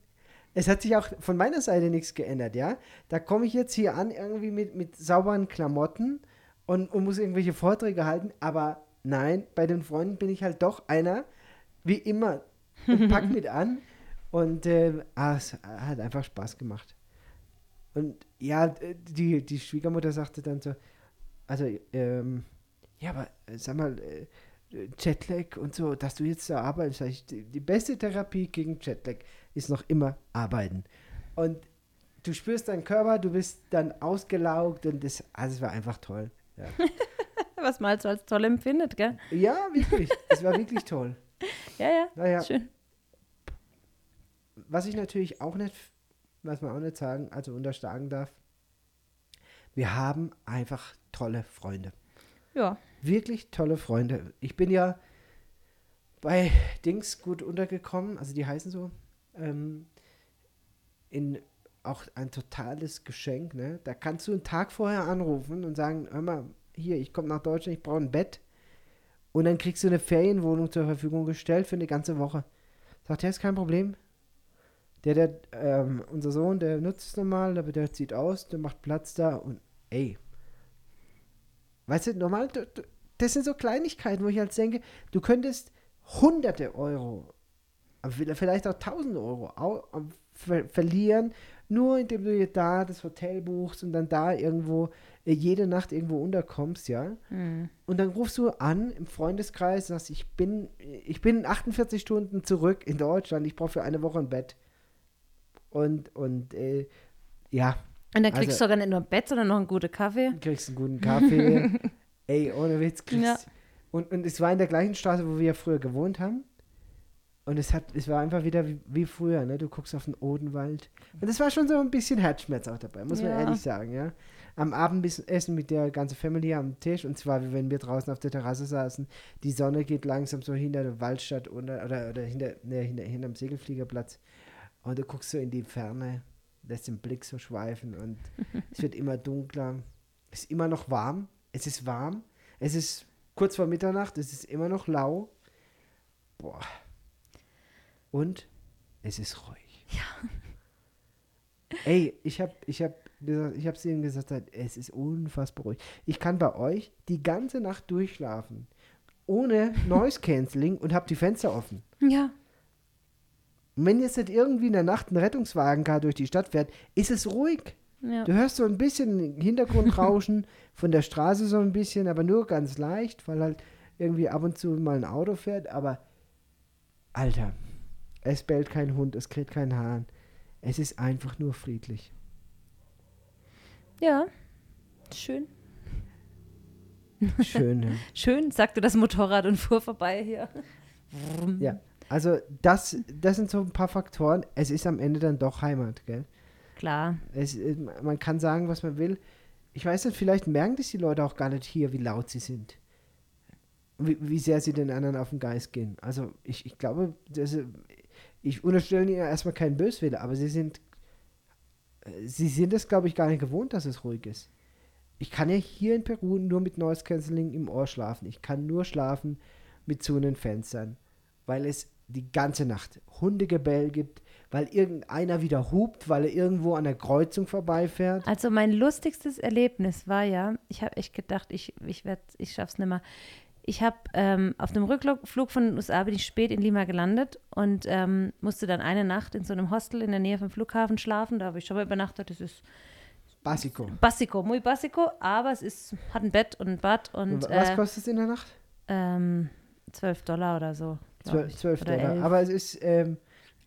Speaker 1: es hat sich auch von meiner Seite nichts geändert, ja. Da komme ich jetzt hier an, irgendwie mit, mit sauberen Klamotten und, und muss irgendwelche Vorträge halten, aber nein, bei den Freunden bin ich halt doch einer, wie immer, und pack mit an. Und äh, ah, es hat einfach Spaß gemacht. Und ja, die, die Schwiegermutter sagte dann so, also, ähm, ja, aber äh, sag mal, äh, Jetlag und so, dass du jetzt da arbeitest, ich, die, die beste Therapie gegen Jetlag ist noch immer arbeiten. Und du spürst deinen Körper, du bist dann ausgelaugt und das, also es war einfach toll. Ja,
Speaker 2: Was man halt so als toll empfindet, gell?
Speaker 1: ja wirklich, es war wirklich toll.
Speaker 2: Ja, ja.
Speaker 1: Naja,
Speaker 2: Schön.
Speaker 1: was ich natürlich auch nicht, was man auch nicht sagen, also unterschlagen darf, wir haben einfach tolle Freunde.
Speaker 2: Ja.
Speaker 1: Wirklich tolle Freunde. Ich bin ja bei Dings gut untergekommen, also die heißen so, ähm, in auch ein totales Geschenk, ne? Da kannst du einen Tag vorher anrufen und sagen, hör mal, hier, ich komme nach Deutschland, ich brauche ein Bett. Und dann kriegst du eine Ferienwohnung zur Verfügung gestellt für eine ganze Woche. Sagt er, ist kein Problem. Der, der, ähm, unser Sohn, der nutzt es normal, der, der zieht aus, der macht Platz da und ey. Weißt du, normal, das sind so Kleinigkeiten, wo ich halt denke, du könntest hunderte Euro, vielleicht auch tausend Euro ver verlieren, nur indem du dir da das Hotel buchst und dann da irgendwo äh, jede Nacht irgendwo unterkommst, ja.
Speaker 2: Hm.
Speaker 1: Und dann rufst du an im Freundeskreis, sagst, ich bin, ich bin in 48 Stunden zurück in Deutschland, ich brauche für eine Woche ein Bett. Und, und äh, ja,
Speaker 2: Und dann kriegst
Speaker 1: Also-
Speaker 2: du sogar nicht nur ein Bett, sondern noch einen guten Kaffee.
Speaker 1: kriegst einen guten Kaffee. Ey, ohne Witz, kriegst
Speaker 2: Ja.
Speaker 1: und, und es war in der gleichen Straße, wo wir früher gewohnt haben. Und es hat, es war einfach wieder wie, wie früher, ne? Du guckst auf den Odenwald. Und es war schon so ein bisschen Herzschmerz auch dabei, muss man
Speaker 2: Ja.
Speaker 1: ehrlich sagen, ja. Am Abendessen mit der ganzen Family am Tisch und zwar, wie wenn wir draußen auf der Terrasse saßen, die Sonne geht langsam so hinter der Waldstadt unter, oder, oder hinter, ne, hinter, hinterm Segelfliegerplatz. Und du guckst so in die Ferne, lässt den Blick so schweifen und es wird immer dunkler. Es ist immer noch warm. Es ist warm. Es ist kurz vor Mitternacht. Es ist immer noch lau. Boah. Und es ist ruhig. Ja. Ey, ich hab, ich hab, gesagt- ich hab's ihnen gesagt, es ist unfassbar ruhig. Ich kann bei euch die ganze Nacht durchschlafen. Ohne Noise Cancelling und hab die Fenster offen.
Speaker 2: Ja.
Speaker 1: Und wenn jetzt nicht irgendwie in der Nacht ein Rettungswagen gar durch die Stadt fährt, ist es ruhig.
Speaker 2: Ja.
Speaker 1: Du hörst so ein bisschen Hintergrundrauschen von der Straße so ein bisschen, aber nur ganz leicht, weil halt irgendwie ab und zu mal ein Auto fährt. Aber Alter, es bellt kein Hund, es kräht kein Hahn. Es ist einfach nur friedlich.
Speaker 2: Ja. Schön.
Speaker 1: Schön. ne?
Speaker 2: Schön, sagte das Motorrad und fuhr vorbei hier.
Speaker 1: ja. Also das, das sind so ein paar Faktoren. Es ist am Ende dann doch Heimat, gell?
Speaker 2: Klar.
Speaker 1: Es, man kann sagen, was man will. Ich weiß nicht, vielleicht merken das die Leute auch gar nicht hier, wie laut sie sind. Wie, wie sehr sie den anderen auf den Geist gehen. Also ich, ich glaube, das, ich unterstelle ihnen erstmal keinen Böswille, aber sie sind, sie sind es, glaube ich, gar nicht gewohnt, dass es ruhig ist. Ich kann ja hier in Peru nur mit Noise Cancelling im Ohr schlafen. Ich kann nur schlafen mit zu den Fenstern, weil es die ganze Nacht Hundegebell gibt, weil irgendeiner wieder hupt, weil er irgendwo an der Kreuzung vorbeifährt.
Speaker 2: Also mein lustigstes Erlebnis war ja, ich habe echt gedacht, ich, ich, werd, ich schaff's nicht mehr. Ich habe ähm, auf dem Rückflug von den USA bin ich spät in Lima gelandet und ähm, musste dann eine Nacht in so einem Hostel in der Nähe vom Flughafen schlafen. Da habe ich schon mal übernachtet. Das ist
Speaker 1: Basico.
Speaker 2: Basico, muy basico, aber es ist, hat ein Bett und ein Bad und.
Speaker 1: Was
Speaker 2: äh,
Speaker 1: kostet es in der Nacht?
Speaker 2: Ähm, 12 Dollar oder so. glaub
Speaker 1: 12,
Speaker 2: ich.
Speaker 1: 12
Speaker 2: Oder
Speaker 1: Dollar.
Speaker 2: 11.
Speaker 1: Aber es ist, ähm,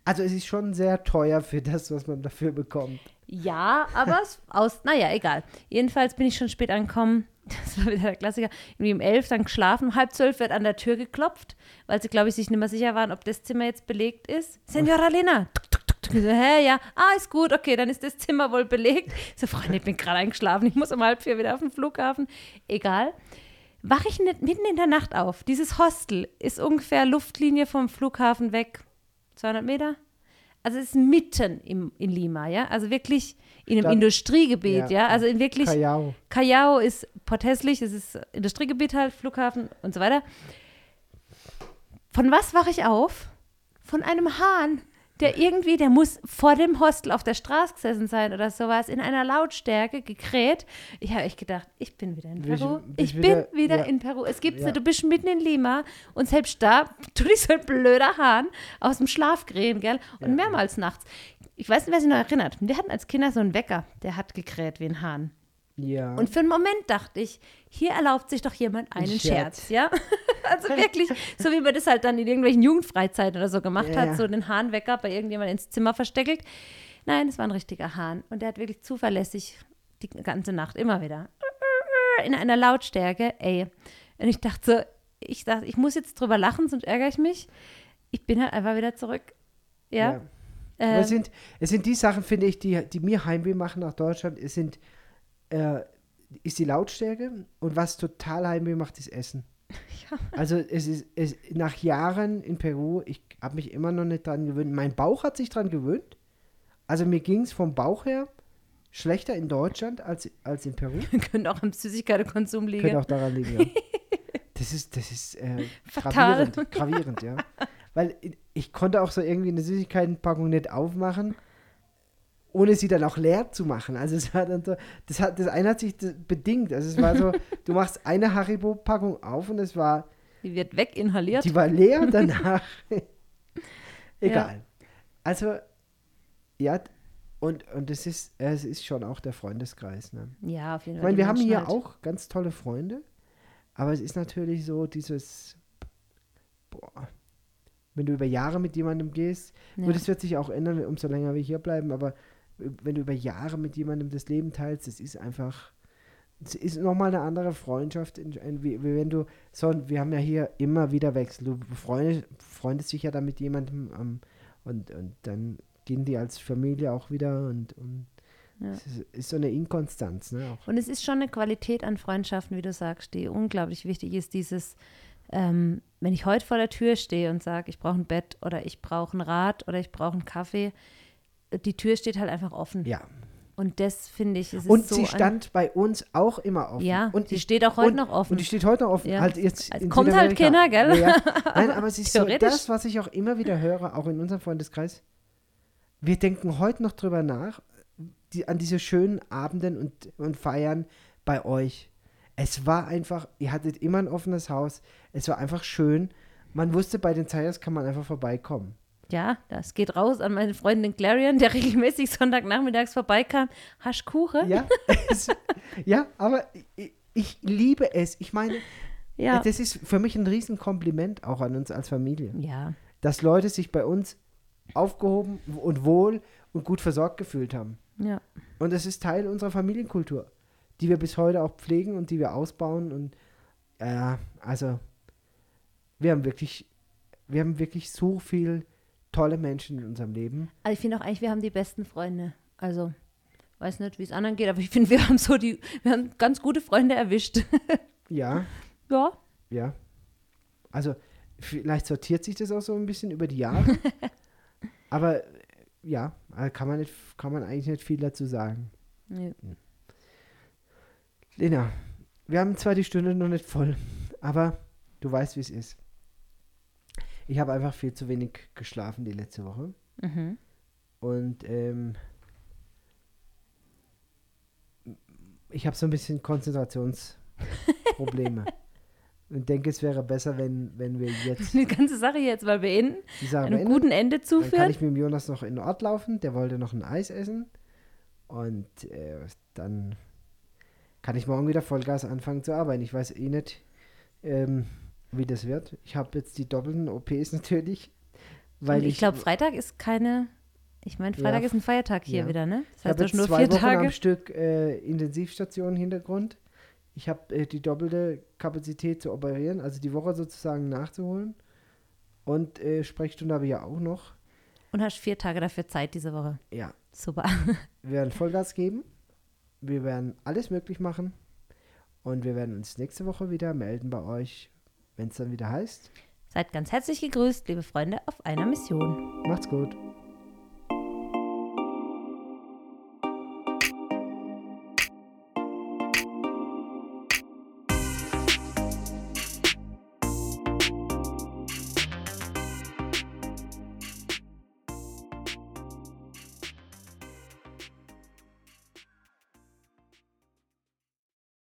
Speaker 1: also es ist schon sehr teuer für das, was man dafür bekommt.
Speaker 2: Ja, aber es aus, naja, egal. Jedenfalls bin ich schon spät angekommen. Das war wieder der Klassiker. Irgendwie um elf dann geschlafen. Um halb zwölf wird an der Tür geklopft, weil sie, glaube ich, sich nicht mehr sicher waren, ob das Zimmer jetzt belegt ist. Senora Lena. Ich so, hä, ja. Ah, ist gut. Okay, dann ist das Zimmer wohl belegt. Ich so, Freunde, ich bin gerade eingeschlafen. Ich muss um halb vier wieder auf den Flughafen. Egal. Wache ich nicht mitten in der Nacht auf. Dieses Hostel ist ungefähr Luftlinie vom Flughafen weg. 200 Meter? Also es ist mitten im, in Lima, ja. Also wirklich in einem Industriegebiet,
Speaker 1: Ja.
Speaker 2: ja. Also in wirklich
Speaker 1: Kajau.
Speaker 2: Callao ist porthässlich, es ist Industriegebiet halt, Flughafen und so weiter. Von was wache ich auf? Von einem Hahn, der irgendwie, der muss vor dem Hostel auf der Straße gesessen sein oder sowas, in einer Lautstärke gekräht. Ich habe echt gedacht, ich bin wieder in Peru.
Speaker 1: bist
Speaker 2: Ich bin
Speaker 1: wieder-
Speaker 2: wieder
Speaker 1: ja.
Speaker 2: in Peru. Es gibt's
Speaker 1: Ja.
Speaker 2: nicht, du bist mitten in Lima und selbst da tut dich so ein blöder Hahn aus dem Schlaf krähen, gell? Und
Speaker 1: Ja.
Speaker 2: mehrmals nachts. Ich weiß nicht, wer sich noch erinnert. Wir hatten als Kinder so einen Wecker, der hat gekräht wie ein Hahn.
Speaker 1: Ja.
Speaker 2: Und für einen Moment dachte ich, hier erlaubt sich doch jemand einen
Speaker 1: Scherz.
Speaker 2: Scherz, ja? Also wirklich, so wie man das halt dann in irgendwelchen Jugendfreizeiten oder so gemacht
Speaker 1: Ja, ja.
Speaker 2: hat, so den Hahnwecker bei irgendjemand ins Zimmer versteckelt. Nein, es war ein richtiger Hahn und der hat wirklich zuverlässig die ganze Nacht immer wieder in einer Lautstärke, ey. Und ich dachte so, ich dachte, ich muss jetzt drüber lachen, sonst ärgere ich mich. Ich bin halt einfach wieder zurück. Ja.
Speaker 1: Aber
Speaker 2: Ähm,
Speaker 1: es, sind, es sind die Sachen, finde ich, die, die mir Heimweh machen nach Deutschland. Es sind, äh, ist die Lautstärke und was total Heimweh macht, ist Essen.
Speaker 2: Ja.
Speaker 1: Also es ist es, nach Jahren in Peru, ich habe mich immer noch nicht dran gewöhnt. Mein Bauch hat sich dran gewöhnt. Also mir ging es vom Bauch her schlechter in Deutschland als, als in Peru.
Speaker 2: könnte auch am Süßigkeitenkonsum liegen.
Speaker 1: Könnte auch daran liegen, ja. Das ist, das ist äh, gravierend, gravierend, ja. Weil ich- ich konnte auch so irgendwie eine Süßigkeitenpackung nicht aufmachen, ohne sie dann auch leer zu machen. Also es war dann so, das, hat, das eine hat sich bedingt. Also es war so, du machst eine Haribo-Packung auf und es war,
Speaker 2: Die wird weginhaliert.
Speaker 1: die war leer danach. Egal. Also, ja, und, und es ist, es ist schon auch der Freundeskreis, ne?
Speaker 2: Ja, auf jeden
Speaker 1: Ich
Speaker 2: Fall.
Speaker 1: meine,
Speaker 2: die
Speaker 1: wir haben hier
Speaker 2: halt.
Speaker 1: auch ganz tolle Freunde, aber es ist natürlich so dieses, boah, wenn du über Jahre mit jemandem gehst,
Speaker 2: Ja.
Speaker 1: gut, das wird sich auch ändern, umso länger wir hier bleiben, aber wenn du über Jahre mit jemandem das Leben teilst, das ist einfach, es ist nochmal eine andere Freundschaft, in, in, wie, wenn du, so, wir haben ja hier immer wieder Wechsel, du befreundest, freundest dich ja dann mit jemandem ähm, und, und dann gehen die als Familie auch wieder und, und
Speaker 2: Ja.
Speaker 1: es ist, ist so eine Inkonstanz, ne, auch.
Speaker 2: Und es ist schon eine Qualität an Freundschaften, wie du sagst, die unglaublich wichtig ist. Dieses, ähm, wenn ich heute vor der Tür stehe und sage, ich brauche ein Bett oder ich brauche ein Rad oder ich brauche einen Kaffee, die Tür steht halt einfach offen.
Speaker 1: Ja.
Speaker 2: Und das finde ich, es ist
Speaker 1: Und
Speaker 2: so
Speaker 1: sie
Speaker 2: ein-
Speaker 1: stand bei uns auch immer offen.
Speaker 2: Ja,
Speaker 1: und
Speaker 2: die
Speaker 1: ich,
Speaker 2: steht auch heute
Speaker 1: und,
Speaker 2: noch offen.
Speaker 1: Und die steht heute noch offen.
Speaker 2: Ja.
Speaker 1: Halt jetzt
Speaker 2: Es
Speaker 1: in
Speaker 2: kommt halt keiner, gell?
Speaker 1: Ja, ja. Nein, aber es ist so das, was ich auch immer wieder höre, auch in unserem Freundeskreis. Wir denken heute noch drüber nach, die, an diese schönen Abenden und, und Feiern bei euch. Es war einfach, ihr hattet immer ein offenes Haus. Es war einfach schön. Man wusste, bei den Zayas kann man einfach vorbeikommen.
Speaker 2: Ja, das geht raus an meine Freundin Clarion, der regelmäßig Sonntagnachmittags vorbeikam. Hast Kuchen?
Speaker 1: Ja, es, ja aber ich, ich liebe es. Ich meine,
Speaker 2: Ja.
Speaker 1: das ist für mich ein Riesenkompliment auch an uns als Familie.
Speaker 2: Ja.
Speaker 1: dass Leute sich bei uns aufgehoben und wohl und gut versorgt gefühlt haben.
Speaker 2: Ja.
Speaker 1: Und das ist Teil unserer Familienkultur, die wir bis heute auch pflegen und die wir ausbauen. Und ja, also wir haben wirklich wir haben wirklich so viel tolle Menschen in unserem Leben.
Speaker 2: Also ich finde auch eigentlich, wir haben die besten Freunde. Also, weiß nicht, wie es anderen geht, aber ich finde, wir haben so die, wir haben ganz gute Freunde erwischt.
Speaker 1: Ja,
Speaker 2: ja.
Speaker 1: ja. Also vielleicht sortiert sich das auch so ein bisschen über die Jahre. aber äh, ja, äh, kann man, nicht, kann man eigentlich nicht viel dazu sagen.
Speaker 2: Nee.
Speaker 1: Lena, wir haben zwar die Stunde noch nicht voll, aber du weißt, wie es ist. Ich habe einfach viel zu wenig geschlafen die letzte Woche.
Speaker 2: Mhm.
Speaker 1: Und ähm, ich habe so ein bisschen Konzentrationsprobleme. und denke, es wäre besser, wenn, wenn wir jetzt
Speaker 2: Die ganze Sache jetzt mal beenden,
Speaker 1: die Sache
Speaker 2: einem
Speaker 1: beenden.
Speaker 2: guten Ende
Speaker 1: Dann kann
Speaker 2: zuführen.
Speaker 1: ich mit dem Jonas noch in den Ort laufen. Der wollte noch ein Eis essen. Und äh, dann kann ich morgen wieder Vollgas anfangen zu arbeiten. Ich weiß eh nicht, ähm, wie das wird. Ich habe jetzt die doppelten OPs natürlich. Weil
Speaker 2: Und ich glaube, Freitag ist keine. Ich meine, Freitag
Speaker 1: Ja,
Speaker 2: ist ein Feiertag hier
Speaker 1: ja.
Speaker 2: wieder, ne?
Speaker 1: Ich
Speaker 2: Das heißt,
Speaker 1: habe jetzt
Speaker 2: hast nur
Speaker 1: zwei
Speaker 2: vier
Speaker 1: Wochen am
Speaker 2: Tage.
Speaker 1: Stück äh, Intensivstation im Hintergrund. Ich habe äh, die doppelte Kapazität zu operieren, also die Woche sozusagen nachzuholen. Und äh, Sprechstunde habe ich ja auch noch.
Speaker 2: Und hast vier Tage dafür Zeit diese Woche.
Speaker 1: Ja,
Speaker 2: Super.
Speaker 1: wir werden Vollgas geben. Wir werden alles möglich machen. Und wir werden uns nächste Woche wieder melden bei euch, wenn es dann wieder heißt.
Speaker 2: Seid ganz herzlich gegrüßt, liebe Freunde, auf einer Mission.
Speaker 1: Macht's gut.